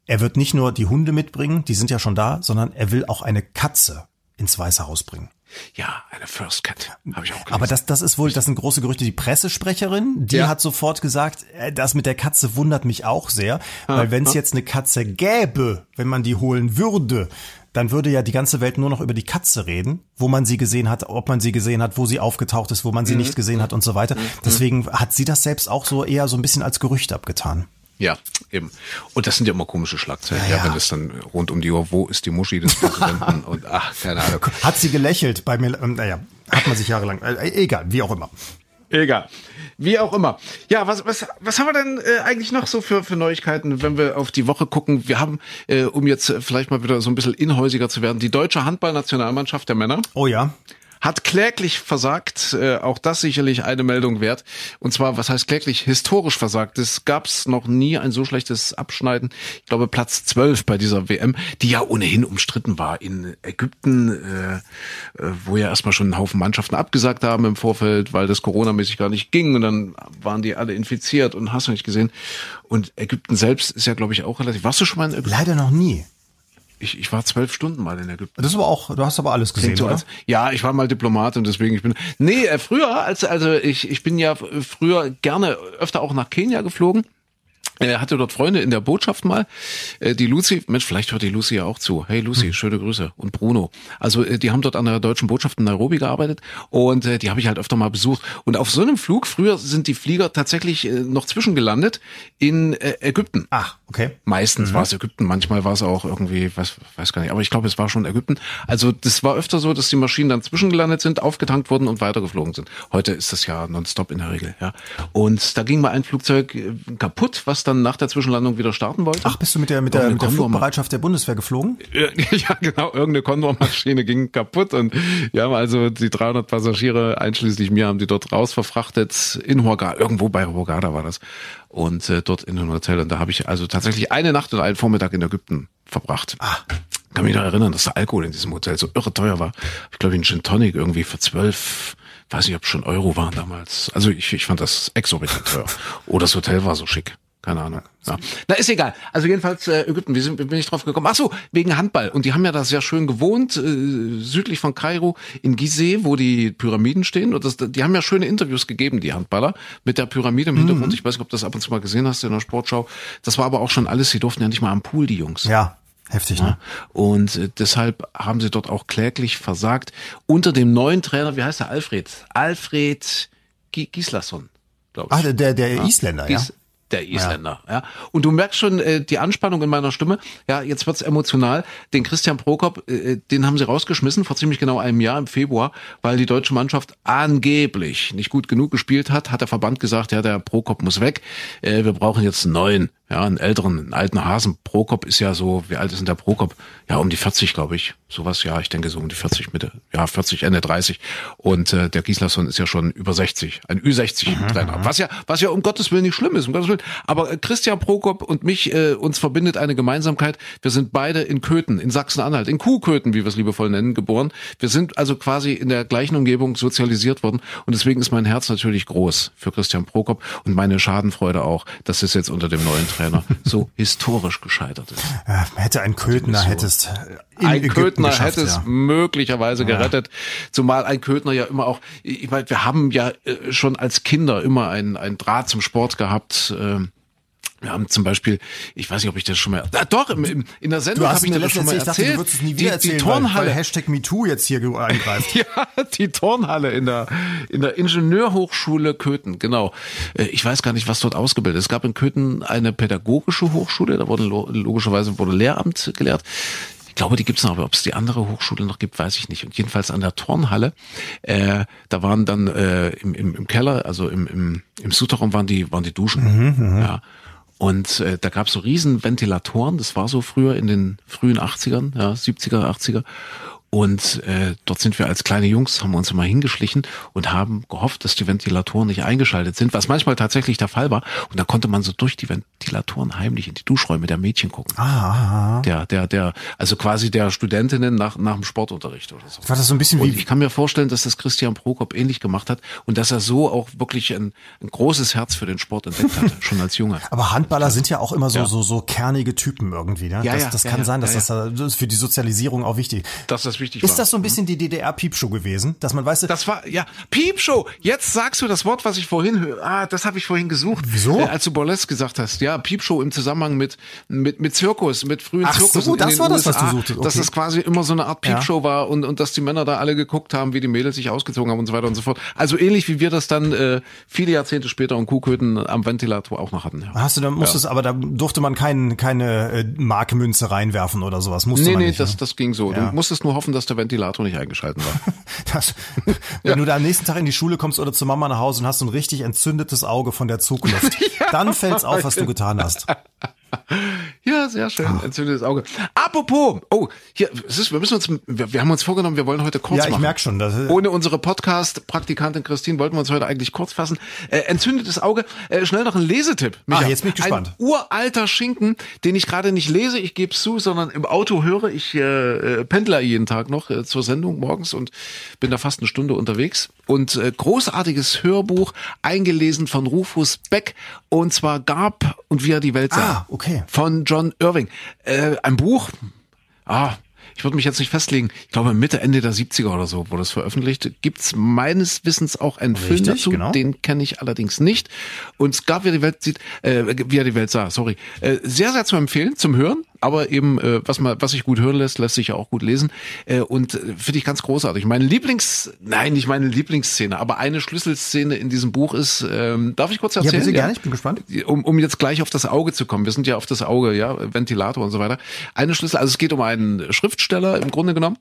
Er wird nicht nur die Hunde mitbringen, die sind ja schon da, sondern er will auch eine Katze ins Weiße Haus bringen. Ja, eine First Cat, habe ich auch gelesen. Aber das, das ist wohl, das sind große Gerüchte. Die Pressesprecherin, die ja. hat sofort gesagt, äh, das mit der Katze wundert mich auch sehr, ah, weil wenn es ah. jetzt eine Katze gäbe, wenn man die holen würde, dann würde ja die ganze Welt nur noch über die Katze reden, wo man sie gesehen hat, ob man sie gesehen hat, wo sie aufgetaucht ist, wo man sie mhm. nicht gesehen hat und so weiter. Mhm. Deswegen hat sie das selbst auch so eher so ein bisschen als Gerücht abgetan. Ja, eben. Und das sind ja immer komische Schlagzeilen, ja, ja. wenn es dann rund um die Uhr, wo ist die Muschi des Präsidenten <laughs> und ach, keine Ahnung. Hat sie gelächelt bei mir, ähm, naja, hat man sich jahrelang, äh, egal, wie auch immer. Egal. Wie auch immer. Ja, was, was, was haben wir denn äh, eigentlich noch so für, für Neuigkeiten, wenn wir auf die Woche gucken? Wir haben, äh, um jetzt vielleicht mal wieder so ein bisschen inhäusiger zu werden, die deutsche Handballnationalmannschaft der Männer. Oh ja hat kläglich versagt. Äh, auch das sicherlich eine Meldung wert. Und zwar, was heißt kläglich? Historisch versagt. Es gab noch nie ein so schlechtes Abschneiden. Ich glaube Platz 12 bei dieser WM, die ja ohnehin umstritten war in Ägypten, äh, äh, wo ja erstmal schon ein Haufen Mannschaften abgesagt haben im Vorfeld, weil das Corona-mäßig gar nicht ging. Und dann waren die alle infiziert und hast du nicht gesehen. Und Ägypten selbst ist ja, glaube ich, auch relativ. Warst du schon mal in Ägypten? Leider noch nie. Ich, ich war zwölf Stunden mal in Ägypten. Das ist aber auch, du hast aber alles gesehen, so oder? Als, ja, ich war mal Diplomat und deswegen ich bin. Nee, äh, früher, als also ich ich bin ja früher gerne öfter auch nach Kenia geflogen er hatte dort Freunde in der Botschaft mal. Äh, die Lucy, Mensch, vielleicht hört die Lucy ja auch zu. Hey Lucy, hm. schöne Grüße. Und Bruno. Also äh, die haben dort an der deutschen Botschaft in Nairobi gearbeitet und äh, die habe ich halt öfter mal besucht. Und auf so einem Flug, früher sind die Flieger tatsächlich noch zwischengelandet in Ägypten. Ach, okay. Meistens mhm. war es Ägypten, manchmal war es auch irgendwie, was weiß gar nicht, aber ich glaube, es war schon Ägypten. Also das war öfter so, dass die Maschinen dann zwischengelandet sind, aufgetankt wurden und weitergeflogen sind. Heute ist das ja nonstop in der Regel, ja. Und da ging mal ein Flugzeug kaputt, was dann nach der Zwischenlandung wieder starten wollte. Ach, bist du mit der, mit der, mit der Flugbereitschaft der Bundeswehr geflogen? Ja, <laughs> genau. Irgendeine Kondormaschine ging kaputt und wir haben also die 300 Passagiere, einschließlich mir, haben die dort raus verfrachtet in Hurghada, irgendwo bei Hurghada war das. Und äh, dort in ein Hotel. Und da habe ich also tatsächlich eine Nacht und einen Vormittag in Ägypten verbracht. Ah. Kann mich noch erinnern, dass der Alkohol in diesem Hotel so irre teuer war. Ich glaube, ein Gin Tonic irgendwie für zwölf weiß nicht, ob schon Euro waren damals. Also ich, ich fand das exorbitant teuer. <laughs> Oh, das Hotel war so schick. Keine Ahnung. Ja. Na, ist egal. Also jedenfalls äh, Ägypten, wie sind, bin ich drauf gekommen? Ach so, wegen Handball. Und die haben ja da sehr schön gewohnt, äh, südlich von Kairo, in Gizeh, wo die Pyramiden stehen. Und das, die haben ja schöne Interviews gegeben, die Handballer, mit der Pyramide im Hintergrund. Mhm. Ich weiß nicht, ob du das ab und zu mal gesehen hast in der Sportschau. Das war aber auch schon alles, sie durften ja nicht mal am Pool, die Jungs. Ja. Heftig, ne? Und äh, deshalb haben sie dort auch kläglich versagt. Unter dem neuen Trainer, wie heißt er? Alfred. Alfred Gislason, glaube ich. Ah, der, der ja. Isländer, Gies, ja der Isländer. Ja. ja. Und du merkst schon äh, die Anspannung in meiner Stimme. Ja, jetzt wird's emotional. Den Christian Prokop, äh, den haben sie rausgeschmissen vor ziemlich genau einem Jahr im Februar, weil die deutsche Mannschaft angeblich nicht gut genug gespielt hat. Hat der Verband gesagt, ja, der Prokop muss weg. Äh, wir brauchen jetzt einen neuen. Ja, einen älteren, einen alten Hasen. Prokop ist ja so, wie alt ist denn der Prokop? Ja, um die 40, glaube ich. Sowas, ja, ich denke so um die 40 Mitte. Ja, 40, Ende 30. Und äh, der Gislason ist ja schon über 60, ein Ü60-Trainer. Mhm. Was ja, was ja um Gottes Willen nicht schlimm ist, um Gottes Willen. Aber äh, Christian Prokop und mich, äh, uns verbindet eine Gemeinsamkeit. Wir sind beide in Köthen, in Sachsen-Anhalt, in Kuhköthen, wie wir es liebevoll nennen, geboren. Wir sind also quasi in der gleichen Umgebung sozialisiert worden. Und deswegen ist mein Herz natürlich groß für Christian Prokop und meine Schadenfreude auch, dass es jetzt unter dem neuen Trainer Trainer so historisch gescheitert ist. Ja, hätte ein Köthner so. hättest in ein Ägypten Köthner hätte es ja. möglicherweise gerettet, ja. zumal ein Köthner ja immer auch, ich meine, wir haben ja äh, schon als Kinder immer einen, einen Draht zum Sport gehabt. Äh, wir haben zum Beispiel, ich weiß nicht, ob ich das schon mal, ah, doch, im, im, in der Sendung habe ich das schon mal erzählt. Ich dachte, du würdest es nie wieder die, erzählen, die Turnhalle. Weil, weil Hashtag MeToo jetzt hier eingreift. <laughs> ja, die Turnhalle in der, in der Ingenieurhochschule Köthen, genau. Äh, ich weiß gar nicht, was dort ausgebildet ist. Es gab in Köthen eine pädagogische Hochschule, da wurde logischerweise wurde Lehramt gelehrt. Ich glaube, die gibt's noch, aber ob es die andere Hochschule noch gibt, weiß ich nicht. Und jedenfalls an der Turnhalle, äh, da waren dann äh, im, im, im Keller, also im, im, im Souterraum waren die, waren die Duschen. Mhm, mhm. ja. Und äh, da gab es so riesen Ventilatoren, das war so früher in den frühen 80ern, ja, 70er, 80er. Und äh, dort sind wir als kleine Jungs, haben uns immer hingeschlichen und haben gehofft, dass die Ventilatoren nicht eingeschaltet sind, was manchmal tatsächlich der Fall war. Und da konnte man so durch die Ventilatoren heimlich in die Duschräume der Mädchen gucken. Ah, Der, der, der, also quasi der Studentinnen nach, nach dem Sportunterricht oder so. war das so ein bisschen Und wie, ich kann mir vorstellen, dass das Christian Prokop ähnlich gemacht hat und dass er so auch wirklich ein, ein großes Herz für den Sport entdeckt hatte, schon als Junge. <laughs> aber Handballer sind ja auch immer so, Ja. so, so kernige Typen irgendwie, ne? Ja, das ja, das ja, kann ja, sein, dass das, da- das ist für die Sozialisierung auch wichtig. Das wichtig Ist war. das so ein bisschen die DDR-Piepshow gewesen? Dass man weiß, Das war, ja, Piepshow. Jetzt sagst du das Wort, was ich vorhin höre. Ah, das habe ich vorhin gesucht. Wieso? Äh, als du Burlesque gesagt hast. Ja, Piepshow im Zusammenhang mit, mit, mit Zirkus, mit frühen Ach so, Zirkus. in das war das, was du suchtest. Dass Okay. das quasi immer so eine Art Piepshow war und, und dass die Männer da alle geguckt haben, wie die Mädels sich ausgezogen haben und so weiter und so fort. Also ähnlich wie wir das dann äh, viele Jahrzehnte später in Kuhköten am Ventilator auch noch hatten. Ja. hast du, da musstest, aber da durfte man kein, keine äh, Markmünze reinwerfen oder sowas. Musste Nee, man nee, nicht, das, ne? das ging so. Ja. Du musstest nur hoffen, dass der Ventilator nicht eingeschalten war. <laughs> Das, wenn du da am nächsten Tag in die Schule kommst oder zu Mama nach Hause und hast so ein richtig entzündetes Auge von der Zugluft, <laughs> dann fällt's auf, was du <laughs> getan hast. Ja, sehr schön. Entzündetes Auge. Apropos, oh, hier, es ist, wir müssen uns, wir, wir haben uns vorgenommen, wir wollen heute kurz Ja, ich machen. merk schon, das- Ohne unsere Podcast-Praktikantin Christine wollten wir uns heute eigentlich kurz fassen. Äh, entzündetes Auge, äh, schnell noch ein Lesetipp. Micha. Ah, jetzt bin ich gespannt. Ein uralter Schinken, den ich gerade nicht lese, ich gebe zu, sondern im Auto höre. Ich äh, äh, pendler jeden Tag noch äh, zur Sendung morgens und bin da fast eine Stunde unterwegs. Und äh, großartiges Hörbuch, eingelesen von Rufus Beck, und zwar Gab und wie er die Welt sah Ah, okay. von John Irving. Äh, ein Buch, ah, ich würde mich jetzt nicht festlegen, ich glaube Mitte, Ende der 70er oder so wurde es veröffentlicht. Gibt's meines Wissens auch einen Film Richtig, dazu, genau. den kenne ich allerdings nicht. Und es gab, wie er die Welt sieht, äh, wie er die Welt sah, sorry. Äh, sehr, sehr zu empfehlen, zum Hören, aber eben, äh, was man, was sich gut hören lässt, lässt sich ja auch gut lesen. Äh, und äh, finde ich ganz großartig. Meine Lieblings, nein, nicht meine Lieblingsszene, aber eine Schlüsselszene in diesem Buch ist, ähm, darf ich kurz Ja, erzählen? bitte gerne, ich bin gespannt. um, um jetzt gleich auf das Auge zu kommen. Wir sind ja auf das Auge, ja, Ventilator und so weiter. Eine Schlüssel, also es geht um einen Schriftsteller im Grunde genommen.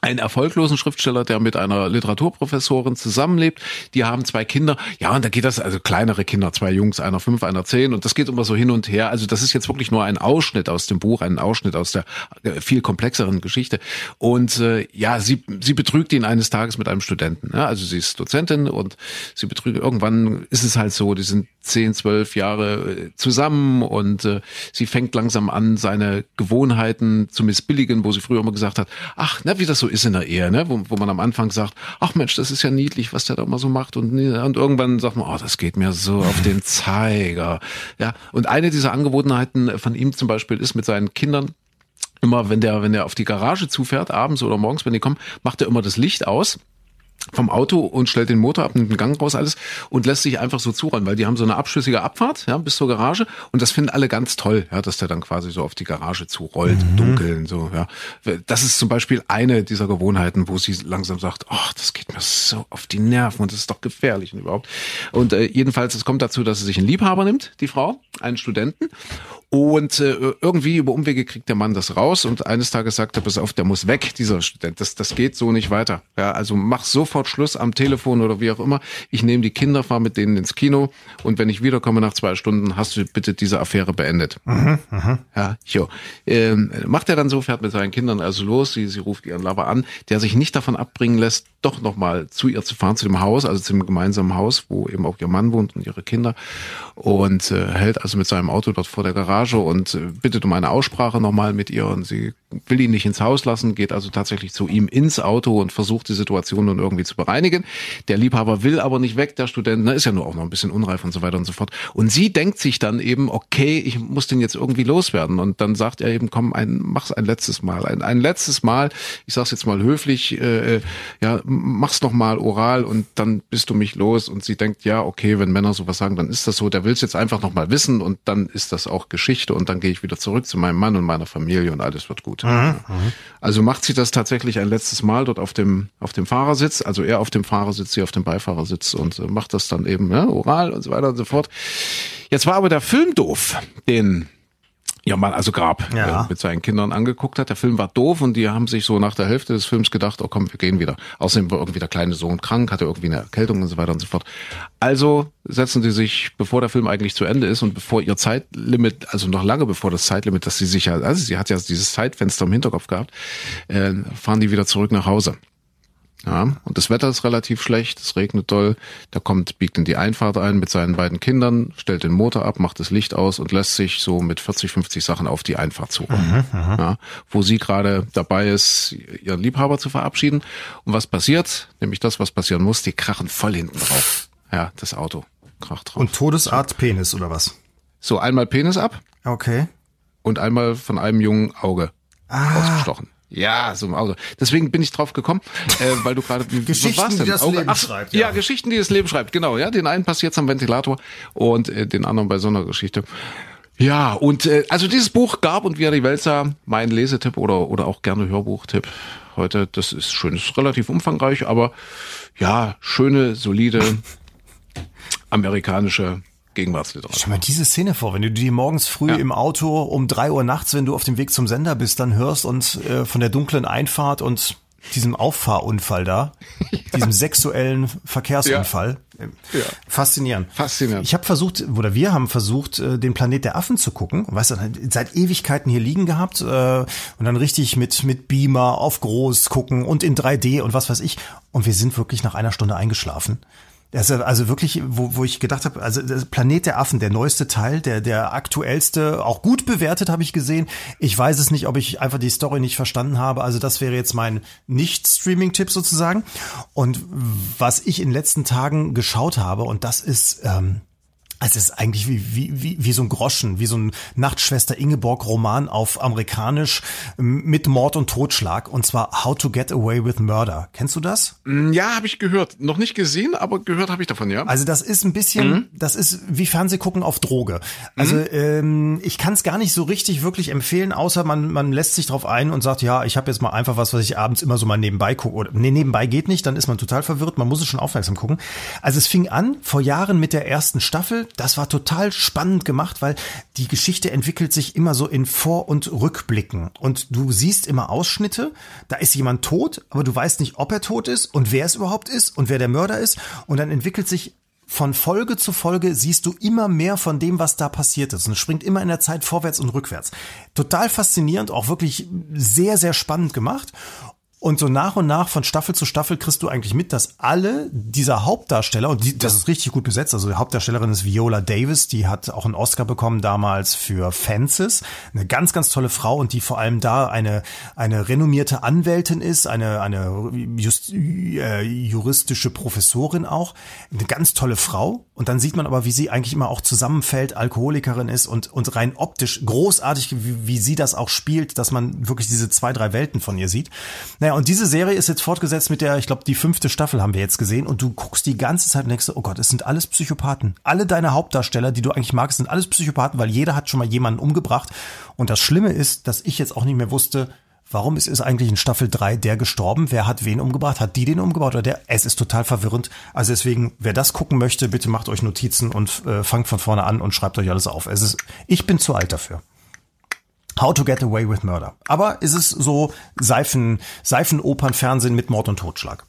Einen erfolglosen Schriftsteller, der mit einer Literaturprofessorin zusammenlebt. Die haben zwei Kinder. Ja, und da geht das, also kleinere Kinder, zwei Jungs, einer fünf, einer zehn. Und das geht immer so hin und her. Also das ist jetzt wirklich nur ein Ausschnitt aus dem Buch, ein Ausschnitt aus der äh, viel komplexeren Geschichte. Und äh, ja, sie, sie betrügt ihn eines Tages mit einem Studenten. Ja, also sie ist Dozentin und sie betrügt, irgendwann ist es halt so, die sind zehn, zwölf Jahre äh, zusammen und äh, sie fängt langsam an, seine Gewohnheiten zu missbilligen, wo sie früher immer gesagt hat, ach, na, wie das so ist in der Ehe, ne? wo, wo man am Anfang sagt, ach Mensch, das ist ja niedlich, was der da immer so macht und, und irgendwann sagt man, oh, das geht mir so auf den Zeiger. Ja, und eine dieser Angewohnheiten von ihm zum Beispiel ist mit seinen Kindern, immer wenn der, wenn der auf die Garage zufährt, abends oder morgens, wenn die kommen, macht er immer das Licht aus vom Auto und stellt den Motor ab, nimmt den Gang raus, alles und lässt sich einfach so zuräumen, weil die haben so eine abschüssige Abfahrt, ja, bis zur Garage und das finden alle ganz toll, ja, dass der dann quasi so auf die Garage zurollt, im Dunkeln, so, ja. Das ist zum Beispiel eine dieser Gewohnheiten, wo sie langsam sagt, ach, das geht mir so auf die Nerven und das ist doch gefährlich und überhaupt. Und äh, jedenfalls, es kommt dazu, dass sie sich einen Liebhaber nimmt, die Frau, einen Studenten und äh, irgendwie über Umwege kriegt der Mann das raus und eines Tages sagt er, pass auf, der muss weg, dieser Student. Das, das geht so nicht weiter. Ja, also mach sofort Schluss am Telefon oder wie auch immer. Ich nehme die Kinder, fahre mit denen ins Kino und wenn ich wiederkomme nach zwei Stunden, hast du bitte diese Affäre beendet. Ja, jo. Ähm, macht er dann so, fährt mit seinen Kindern also los, sie, sie ruft ihren Lover an, der sich nicht davon abbringen lässt, doch nochmal zu ihr zu fahren, zu dem Haus, also zu dem gemeinsamen Haus, wo eben auch ihr Mann wohnt und ihre Kinder und äh, hält also mit seinem Auto dort vor der Garage und äh, bittet um eine Aussprache nochmal mit ihr und sie will ihn nicht ins Haus lassen, geht also tatsächlich zu ihm ins Auto und versucht die Situation nun irgendwie zu bereinigen. Der Liebhaber will aber nicht weg, der Student, ne, ist ja nur auch noch ein bisschen unreif und so weiter und so fort. Und sie denkt sich dann eben, okay, ich muss den jetzt irgendwie loswerden. Und dann sagt er eben, komm, ein, mach's ein letztes Mal. Ein, ein letztes Mal, ich sag's jetzt mal höflich, äh, ja, mach's noch mal oral und dann bist du mich los. Und sie denkt, ja, okay, wenn Männer sowas sagen, dann ist das so. Der will's jetzt einfach noch mal wissen und dann ist das auch Geschichte und dann gehe ich wieder zurück zu meinem Mann und meiner Familie und alles wird gut. Also macht sie das tatsächlich ein letztes Mal dort auf dem, auf dem Fahrersitz, also er auf dem Fahrersitz, sie auf dem Beifahrersitz und äh, macht das dann eben ne, oral und so weiter und so fort. Jetzt war aber der Film doof, den ja mal also Grab Ja. äh, mit seinen Kindern angeguckt hat. Der Film war doof und die haben sich so nach der Hälfte des Films gedacht, oh komm, wir gehen wieder. Außerdem war irgendwie der kleine Sohn krank, hatte irgendwie eine Erkältung und so weiter und so fort. Also setzen die sich, bevor der Film eigentlich zu Ende ist und bevor ihr Zeitlimit, also noch lange bevor das Zeitlimit, dass sie sich ja, also sie hat ja dieses Zeitfenster im Hinterkopf gehabt, äh, fahren die wieder zurück nach Hause. Ja, und das Wetter ist relativ schlecht, es regnet doll. Da kommt, biegt in die Einfahrt ein mit seinen beiden Kindern, stellt den Motor ab, macht das Licht aus und lässt sich so mit 40, 50 Sachen auf die Einfahrt zu. ja, wo sie gerade dabei ist, ihren Liebhaber zu verabschieden. Und was passiert? Nämlich das, was passieren muss, die krachen voll hinten drauf. Ja, das Auto kracht drauf. Und Todesart Penis oder was? so einmal Penis ab Okay. und einmal von einem jungen Auge Ah. ausgestochen. Ja, so im Auto. Deswegen bin ich drauf gekommen, äh, weil du gerade wie- Geschichten, was war's denn? die das Auge- Leben Ach, schreibt, Ja. ja. Geschichten, die das Leben schreibt. Genau, ja. Den einen passiert's am Ventilator und äh, den anderen bei so einer Geschichte. Ja, und äh, also dieses Buch gab und wie er die Welt sah, mein Lesetipp oder oder auch gerne Hörbuchtipp heute. Das ist schön, das ist relativ umfangreich, aber ja, schöne, solide <laughs> amerikanische Gegenwartsliteratur. Stell mal diese Szene vor, wenn du die morgens früh Ja. im Auto um drei Uhr nachts, wenn du auf dem Weg zum Sender bist, dann hörst und äh, von der dunklen Einfahrt und diesem Auffahrunfall da, <laughs> diesem sexuellen Verkehrsunfall. Äh, Ja. Faszinierend. Faszinierend. Ich habe versucht, oder wir haben versucht, äh, den Planet der Affen zu gucken. Weißt du, seit Ewigkeiten hier liegen gehabt äh, und dann richtig mit, mit Beamer auf groß gucken und in 3D und was weiß ich. Und wir sind wirklich nach einer Stunde eingeschlafen. Das ist also wirklich, wo, wo ich gedacht habe, also Planet der Affen, der neueste Teil, der der aktuellste, auch gut bewertet, habe ich gesehen. Ich weiß es nicht, ob ich einfach die Story nicht verstanden habe. Also das wäre jetzt mein Nicht-Streaming-Tipp sozusagen. Und was ich in den letzten Tagen geschaut habe, und das ist ähm, also es ist eigentlich wie, wie, wie, wie so ein Groschen, wie so ein Nachtschwester Ingeborg-Roman auf amerikanisch ähm, mit Mord und Totschlag. Und zwar How to Get Away with Murder. Kennst du das? Ja, habe ich gehört. Noch nicht gesehen, aber gehört habe ich davon, ja. Also das ist ein bisschen, das ist wie Fernsehgucken auf Droge. Also ähm, ich kann es gar nicht so richtig wirklich empfehlen, außer man, man lässt sich drauf ein und sagt, ja, ich habe jetzt mal einfach was, was ich abends immer so mal nebenbei gucke. Oder nee, nebenbei geht nicht, dann ist man total verwirrt, man muss es schon aufmerksam gucken. Also es fing an vor Jahren mit der ersten Staffel. Das war total spannend gemacht, weil die Geschichte entwickelt sich immer so in Vor- und Rückblicken. Und du siehst immer Ausschnitte, da ist jemand tot, aber du weißt nicht, ob er tot ist und wer es überhaupt ist und wer der Mörder ist. Und dann entwickelt sich von Folge zu Folge siehst du immer mehr von dem, was da passiert ist. Und es springt immer in der Zeit vorwärts und rückwärts. Total faszinierend, auch wirklich sehr, sehr spannend gemacht. Und so nach und nach von Staffel zu Staffel kriegst du eigentlich mit, dass alle dieser Hauptdarsteller, und die, das ist richtig gut besetzt, also die Hauptdarstellerin ist Viola Davis, die hat auch einen Oscar bekommen damals für Fences. Eine ganz, ganz tolle Frau und die vor allem da eine, eine renommierte Anwältin ist, eine, eine just, äh, juristische Professorin auch. Eine ganz tolle Frau. Und dann sieht man aber, wie sie eigentlich immer auch zusammenfällt, Alkoholikerin ist und, und rein optisch großartig, wie, wie sie das auch spielt, dass man wirklich diese zwei, drei Welten von ihr sieht. Naja, und diese Serie ist jetzt fortgesetzt mit der, ich glaube, die fünfte Staffel haben wir jetzt gesehen und du guckst die ganze Zeit und denkst, oh Gott, es sind alles Psychopathen. Alle deine Hauptdarsteller, die du eigentlich magst, sind alles Psychopathen, weil jeder hat schon mal jemanden umgebracht. Und das Schlimme ist, dass ich jetzt auch nicht mehr wusste, Warum ist, ist eigentlich in Staffel 3 der gestorben? Wer hat wen umgebracht? Hat die den umgebracht oder der? Es ist total verwirrend. Also deswegen, wer das gucken möchte, bitte macht euch Notizen und äh, fangt von vorne an und schreibt euch alles auf. Es ist, ich bin zu alt dafür. How to Get Away with Murder. Aber ist es so Seifen, Seifenopernfernsehen mit Mord und Totschlag?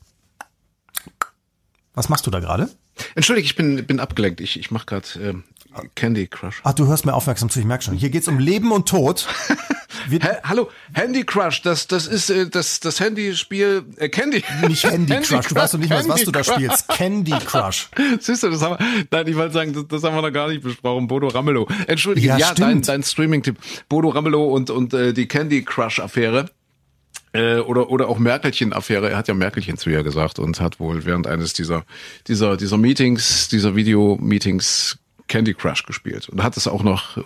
Was machst du da gerade? Entschuldige, ich bin, bin abgelenkt. Ich, ich mache gerade ähm, Candy Crush. Ach, du hörst mir aufmerksam zu, ich merke schon. Hier geht's um Leben und Tod. <laughs> Hallo, Handy Crush, das, das ist äh, das, das Handyspiel äh, Candy. nicht Handy Crush, du weißt doch nicht mal, was du da Crush. spielst. Candy <laughs> Crush. Siehst du, das haben wir, nein, ich wollte sagen, das, das haben wir noch gar nicht besprochen. Bodo Ramelow. Entschuldige, Ja, ja, dein, dein Streaming-Tipp. Bodo Ramelow und, und äh, die Candy Crush-Affäre. Äh, oder, oder auch Merkelchen-Affäre. Er hat ja Merkelchen zu ihr gesagt und hat wohl während eines dieser, dieser, dieser Meetings, dieser Video-Meetings Candy Crush gespielt. Und hat es auch noch äh,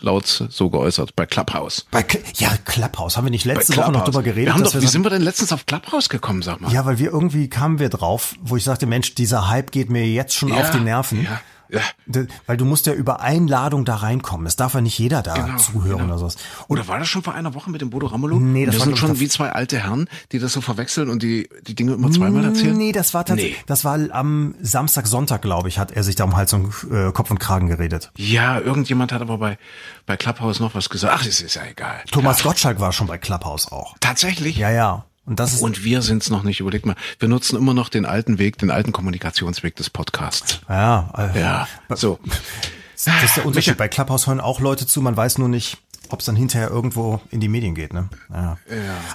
laut so geäußert bei Clubhouse. Bei, Cl- ja, Clubhouse. Haben wir nicht letzte Woche noch drüber geredet? Wir haben doch, wie sagen- sind wir denn letztens auf Clubhouse gekommen, sag mal? Ja, weil wir irgendwie kamen wir drauf, wo ich sagte, Mensch, dieser Hype geht mir jetzt schon auf die Nerven. Ja. Ja. Weil du musst ja über Einladung da reinkommen. Es darf ja nicht jeder da Genau, zuhören genau. oder sowas. Oder war das schon vor einer Woche mit dem Bodo Ramelow? Nee, das Wir war, sind glaub ich, schon wie zwei alte Herren, die das so verwechseln und die die Dinge immer zweimal erzählen. Nee, das war tatsächlich, Nee. das war am Samstag, Sonntag, glaube ich, hat er sich da um Hals und äh, Kopf und Kragen geredet. Ja, irgendjemand hat aber bei bei Clubhouse noch was gesagt. Ach, das ist ja egal. Thomas ja, Gottschalk war schon bei Clubhouse auch. tatsächlich. Ja, ja. Und das ist, Und wir sind's noch nicht. Überleg mal, wir nutzen immer noch den alten Weg, den alten Kommunikationsweg des Podcasts. ja, äh, Ja, so. das ist der Unterschied. Bei Clubhouse hören auch Leute zu, man weiß nur nicht, ob es dann hinterher irgendwo in die Medien geht, ne? Ja.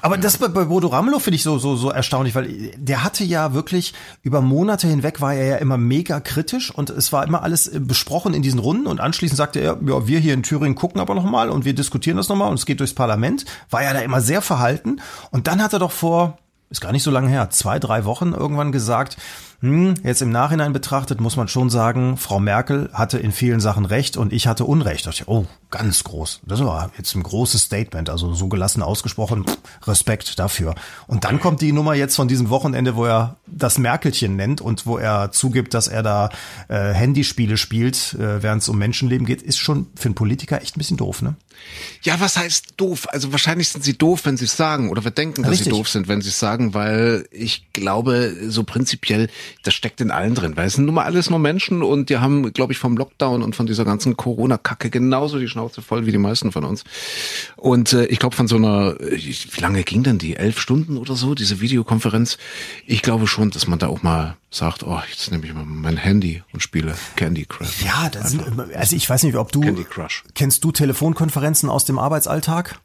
Aber das bei, bei Bodo Ramelow finde ich so, so, so erstaunlich, weil der hatte ja wirklich über Monate hinweg war er ja immer mega kritisch und es war immer alles äh, besprochen in diesen Runden und anschließend sagte er, ja, wir hier in Thüringen gucken aber nochmal und wir diskutieren das nochmal und es geht durchs Parlament. War ja da immer sehr verhalten und dann hat er doch vor, ist gar nicht so lange her, zwei, drei Wochen irgendwann gesagt, hm, jetzt im Nachhinein betrachtet muss man schon sagen, Frau Merkel hatte in vielen Sachen recht und ich hatte Unrecht. Da ich, oh, ganz groß. Das war jetzt ein großes Statement, also so gelassen ausgesprochen, Respekt dafür. Und dann kommt die Nummer jetzt von diesem Wochenende, wo er das Merkelchen nennt und wo er zugibt, dass er da äh, Handyspiele spielt, äh, während es um Menschenleben geht, ist schon für einen Politiker echt ein bisschen doof, ne? Ja, was heißt doof? Also wahrscheinlich sind sie doof, wenn sie es sagen. Oder wir denken, dass Richtig. sie doof sind, wenn sie es sagen, weil ich glaube, so prinzipiell, das steckt in allen drin. Weil es sind nun mal alles nur Menschen und die haben, glaube ich, vom Lockdown und von dieser ganzen Corona-Kacke genauso die Schnauze voll wie die meisten von uns. Und äh, ich glaube, von so einer, äh, wie lange ging denn die? Elf Stunden oder so, diese Videokonferenz? Ich glaube schon, dass man da auch mal sagt, oh, jetzt nehme ich mal mein Handy und spiele Candy Crush. Ja, das sind, also ich weiß nicht, ob du, kennst du Telefonkonferenzen aus dem Arbeitsalltag?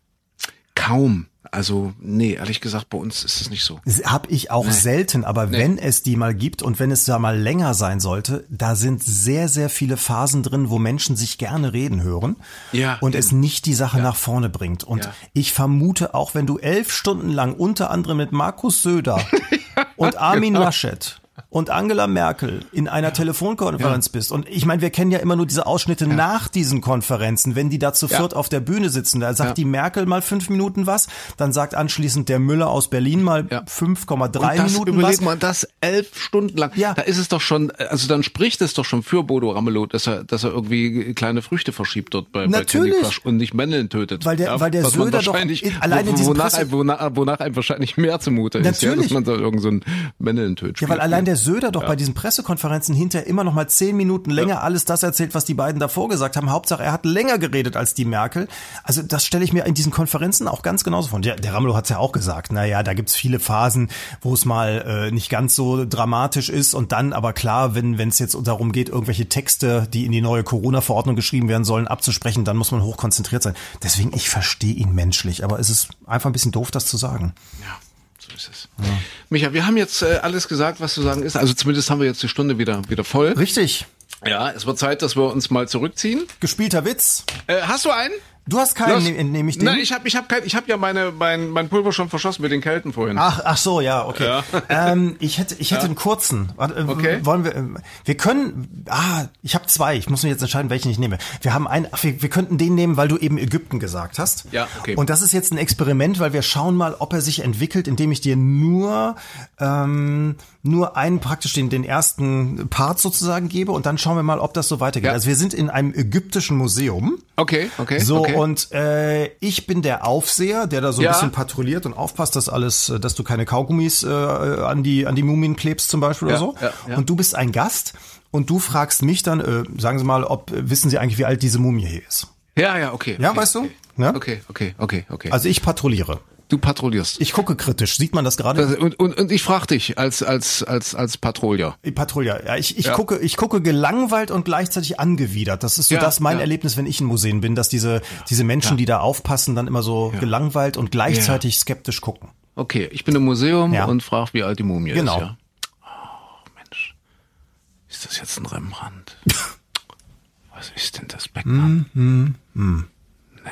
Kaum. Also, nee, ehrlich gesagt, bei uns ist es nicht so. Hab ich auch selten, aber wenn es die mal gibt und wenn es da mal länger sein sollte, da sind sehr, sehr viele Phasen drin, wo Menschen sich gerne reden hören Ja, und es eben. nicht die Sache nach vorne bringt. Und Ja. ich vermute auch, wenn du elf Stunden lang unter anderem mit Markus Söder <laughs> und Armin genau. Laschet und Angela Merkel in einer Telefonkonferenz bist. Und ich meine, wir kennen ja immer nur diese Ausschnitte nach diesen Konferenzen, wenn die da zu viert auf der Bühne sitzen. Da sagt Ja. die Merkel mal fünf Minuten was, dann sagt anschließend der Müller aus Berlin mal Ja. 5,3 Und das Minuten überleg was. mal, das elf Stunden lang. Ja. Da ist es doch schon, also dann spricht es doch schon für Bodo Ramelow, dass er, dass er irgendwie kleine Früchte verschiebt dort bei, bei Natürlich. Crush und nicht Männchen tötet. Weil der- weil der man Söder doch wahrscheinlich- in- allein in wo- wonach, Presse- einem, wonach, wonach einem wahrscheinlich mehr zumute ist, ja, dass man da irgend so ein Männchen tötet. Ja, weil allein der Söder doch bei diesen Pressekonferenzen hinterher immer noch mal zehn Minuten länger alles das erzählt, was die beiden davor gesagt haben. Hauptsache, er hat länger geredet als die Merkel. Also das stelle ich mir in diesen Konferenzen auch ganz genauso vor. Der, der Ramelow hat es ja auch gesagt. Naja, da gibt's viele Phasen, wo es mal äh, nicht ganz so dramatisch ist und dann aber klar, wenn es jetzt darum geht, irgendwelche Texte, die in die neue Corona-Verordnung geschrieben werden sollen, abzusprechen, dann muss man hochkonzentriert sein. Deswegen, ich verstehe ihn menschlich, aber es ist einfach ein bisschen doof, das zu sagen. Ja, ist es. Micha, wir haben jetzt äh, alles gesagt, was zu sagen ist. Also zumindest haben wir jetzt die Stunde wieder, wieder voll. Richtig. Ja, es wird Zeit, dass wir uns mal zurückziehen. Gespielter Witz. Äh, hast du einen? Du hast keinen, Los. ne- ich den. Nein, ich habe ich hab kein, ich hab ja meine, mein, mein Pulver schon verschossen mit den Kelten vorhin. Ach, ach so, ja, okay. Ja. Ähm, ich hätte, ich hätte einen kurzen. Warte, äh, Okay. Wollen wir? ähm, Wir können. Ah, ich habe zwei. Ich muss mir jetzt entscheiden, welchen ich nehme. Wir haben einen. Ach, wir, wir könnten den nehmen, weil du eben Ägypten gesagt hast. Ja, okay. Und das ist jetzt ein Experiment, weil wir schauen mal, ob er sich entwickelt, indem ich dir nur ähm, nur einen praktisch den den ersten Part sozusagen gebe und dann schauen wir mal, ob das so weitergeht. Ja. Also wir sind in einem ägyptischen Museum. Okay, okay. So, okay. und äh, ich bin der Aufseher, der da so ein Ja. bisschen patrouilliert und aufpasst, dass alles, äh, dass du keine Kaugummis äh, an die an die Mumien klebst zum Beispiel Ja, oder so. ja. Und du bist ein Gast und du fragst mich dann, äh, sagen Sie mal, ob wissen Sie eigentlich, wie alt diese Mumie hier ist? Ja, ja, okay. Ja, okay, weißt du? Okay. Ja? okay, okay, okay, okay. Also ich patrouilliere. Du patrouillierst. Ich gucke kritisch. Sieht man das gerade? Und, und, und ich frage dich als, als, als, als Patrouiller. Ich Patrouille. Ja, ich, ich Ja. gucke, ich gucke gelangweilt und gleichzeitig angewidert. Das ist so Ja, das mein ja. Erlebnis, wenn ich in Museen bin, dass diese diese Menschen, die da aufpassen, dann immer so gelangweilt und gleichzeitig skeptisch gucken. Okay, ich bin im Museum und frage, wie alt die Mumie Genau. ist. Ja? Oh, Mensch. Ist das jetzt ein Rembrandt? <laughs> Was ist denn das Beckmann? Hm, Nee.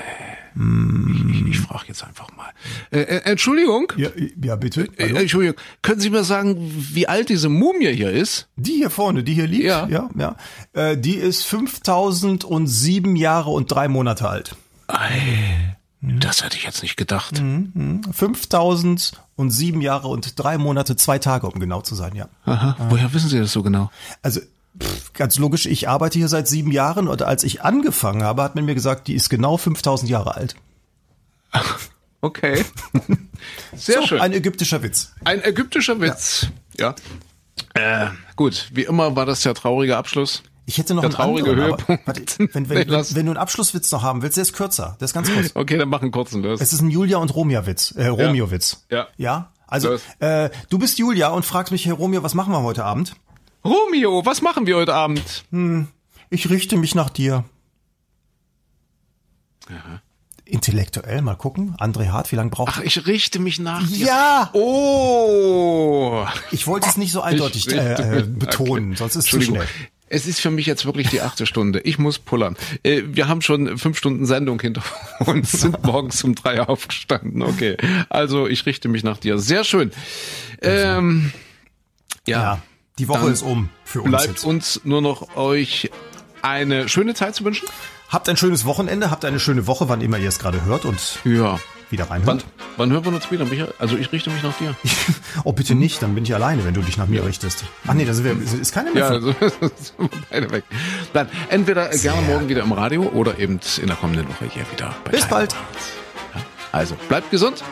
Ich, ich, ich frage jetzt einfach mal. Äh, äh, Entschuldigung? Ja, ja bitte. Äh, Hallo? Entschuldigung, können Sie mir sagen, wie alt diese Mumie hier ist? Die hier vorne, die hier liegt, Ja. ja, ja. Äh, die ist 5007 Jahre und drei Monate alt. Ei, das hätte ich jetzt nicht gedacht. Mhm. 5007 Jahre und drei Monate, zwei Tage, um genau zu sein, ja. Aha. Woher wissen Sie das so genau? Also Ganz logisch, ich arbeite hier seit sieben Jahren und als ich angefangen habe, hat man mir gesagt, die ist genau 5000 Jahre alt. <laughs> Okay. <laughs> Sehr so, schön. Ein ägyptischer Witz. Ein ägyptischer Witz. Ja. ja. Äh, gut, wie immer war das der traurige Abschluss. Ich hätte noch der einen traurige anderen, Höhepunkt. Aber, warte, wenn, wenn, <laughs> wenn, wenn, du einen Abschlusswitz noch haben willst, der ist kürzer. Der ist ganz kurz. Okay, dann mach einen kurzen los. Es ist ein Julia und Romeo Witz. Äh, Romeo Witz. Ja. Ja. Also äh, du bist Julia und fragst mich, Herr Romeo, was machen wir heute Abend? Romeo, was machen wir heute Abend? Hm, ich richte mich nach dir. Aha. Intellektuell, mal gucken. André Hart, wie lange braucht Ach, ich richte mich nach dir. Ja! Oh! Ich wollte es nicht so eindeutig äh, äh, betonen, okay. sonst ist es zu schnell. Es ist für mich jetzt wirklich die achte Stunde. Ich muss pullern. Äh, wir haben schon fünf Stunden Sendung hinter <laughs> uns, sind <laughs> morgens um drei aufgestanden. Okay, also ich richte mich nach dir. Sehr schön. Ähm, ja. ja. Die Woche ist um für uns. Bleibt jetzt. uns nur noch euch eine schöne Zeit zu wünschen. Habt ein schönes Wochenende, habt eine schöne Woche, wann immer ihr es gerade hört und ja. wieder reinhört. Wann, wann hören wir uns wieder, Michael? Also ich richte mich nach dir. <laughs> oh, bitte nicht, dann bin ich alleine, wenn du dich nach mir richtest. Ach nee, da <laughs> sind wir, ist keiner mehr. Ja, also, sind wir beide weg. Dann entweder Sehr. gerne morgen wieder im Radio oder eben in der kommenden Woche hier wieder. Bis bald. Also bleibt gesund.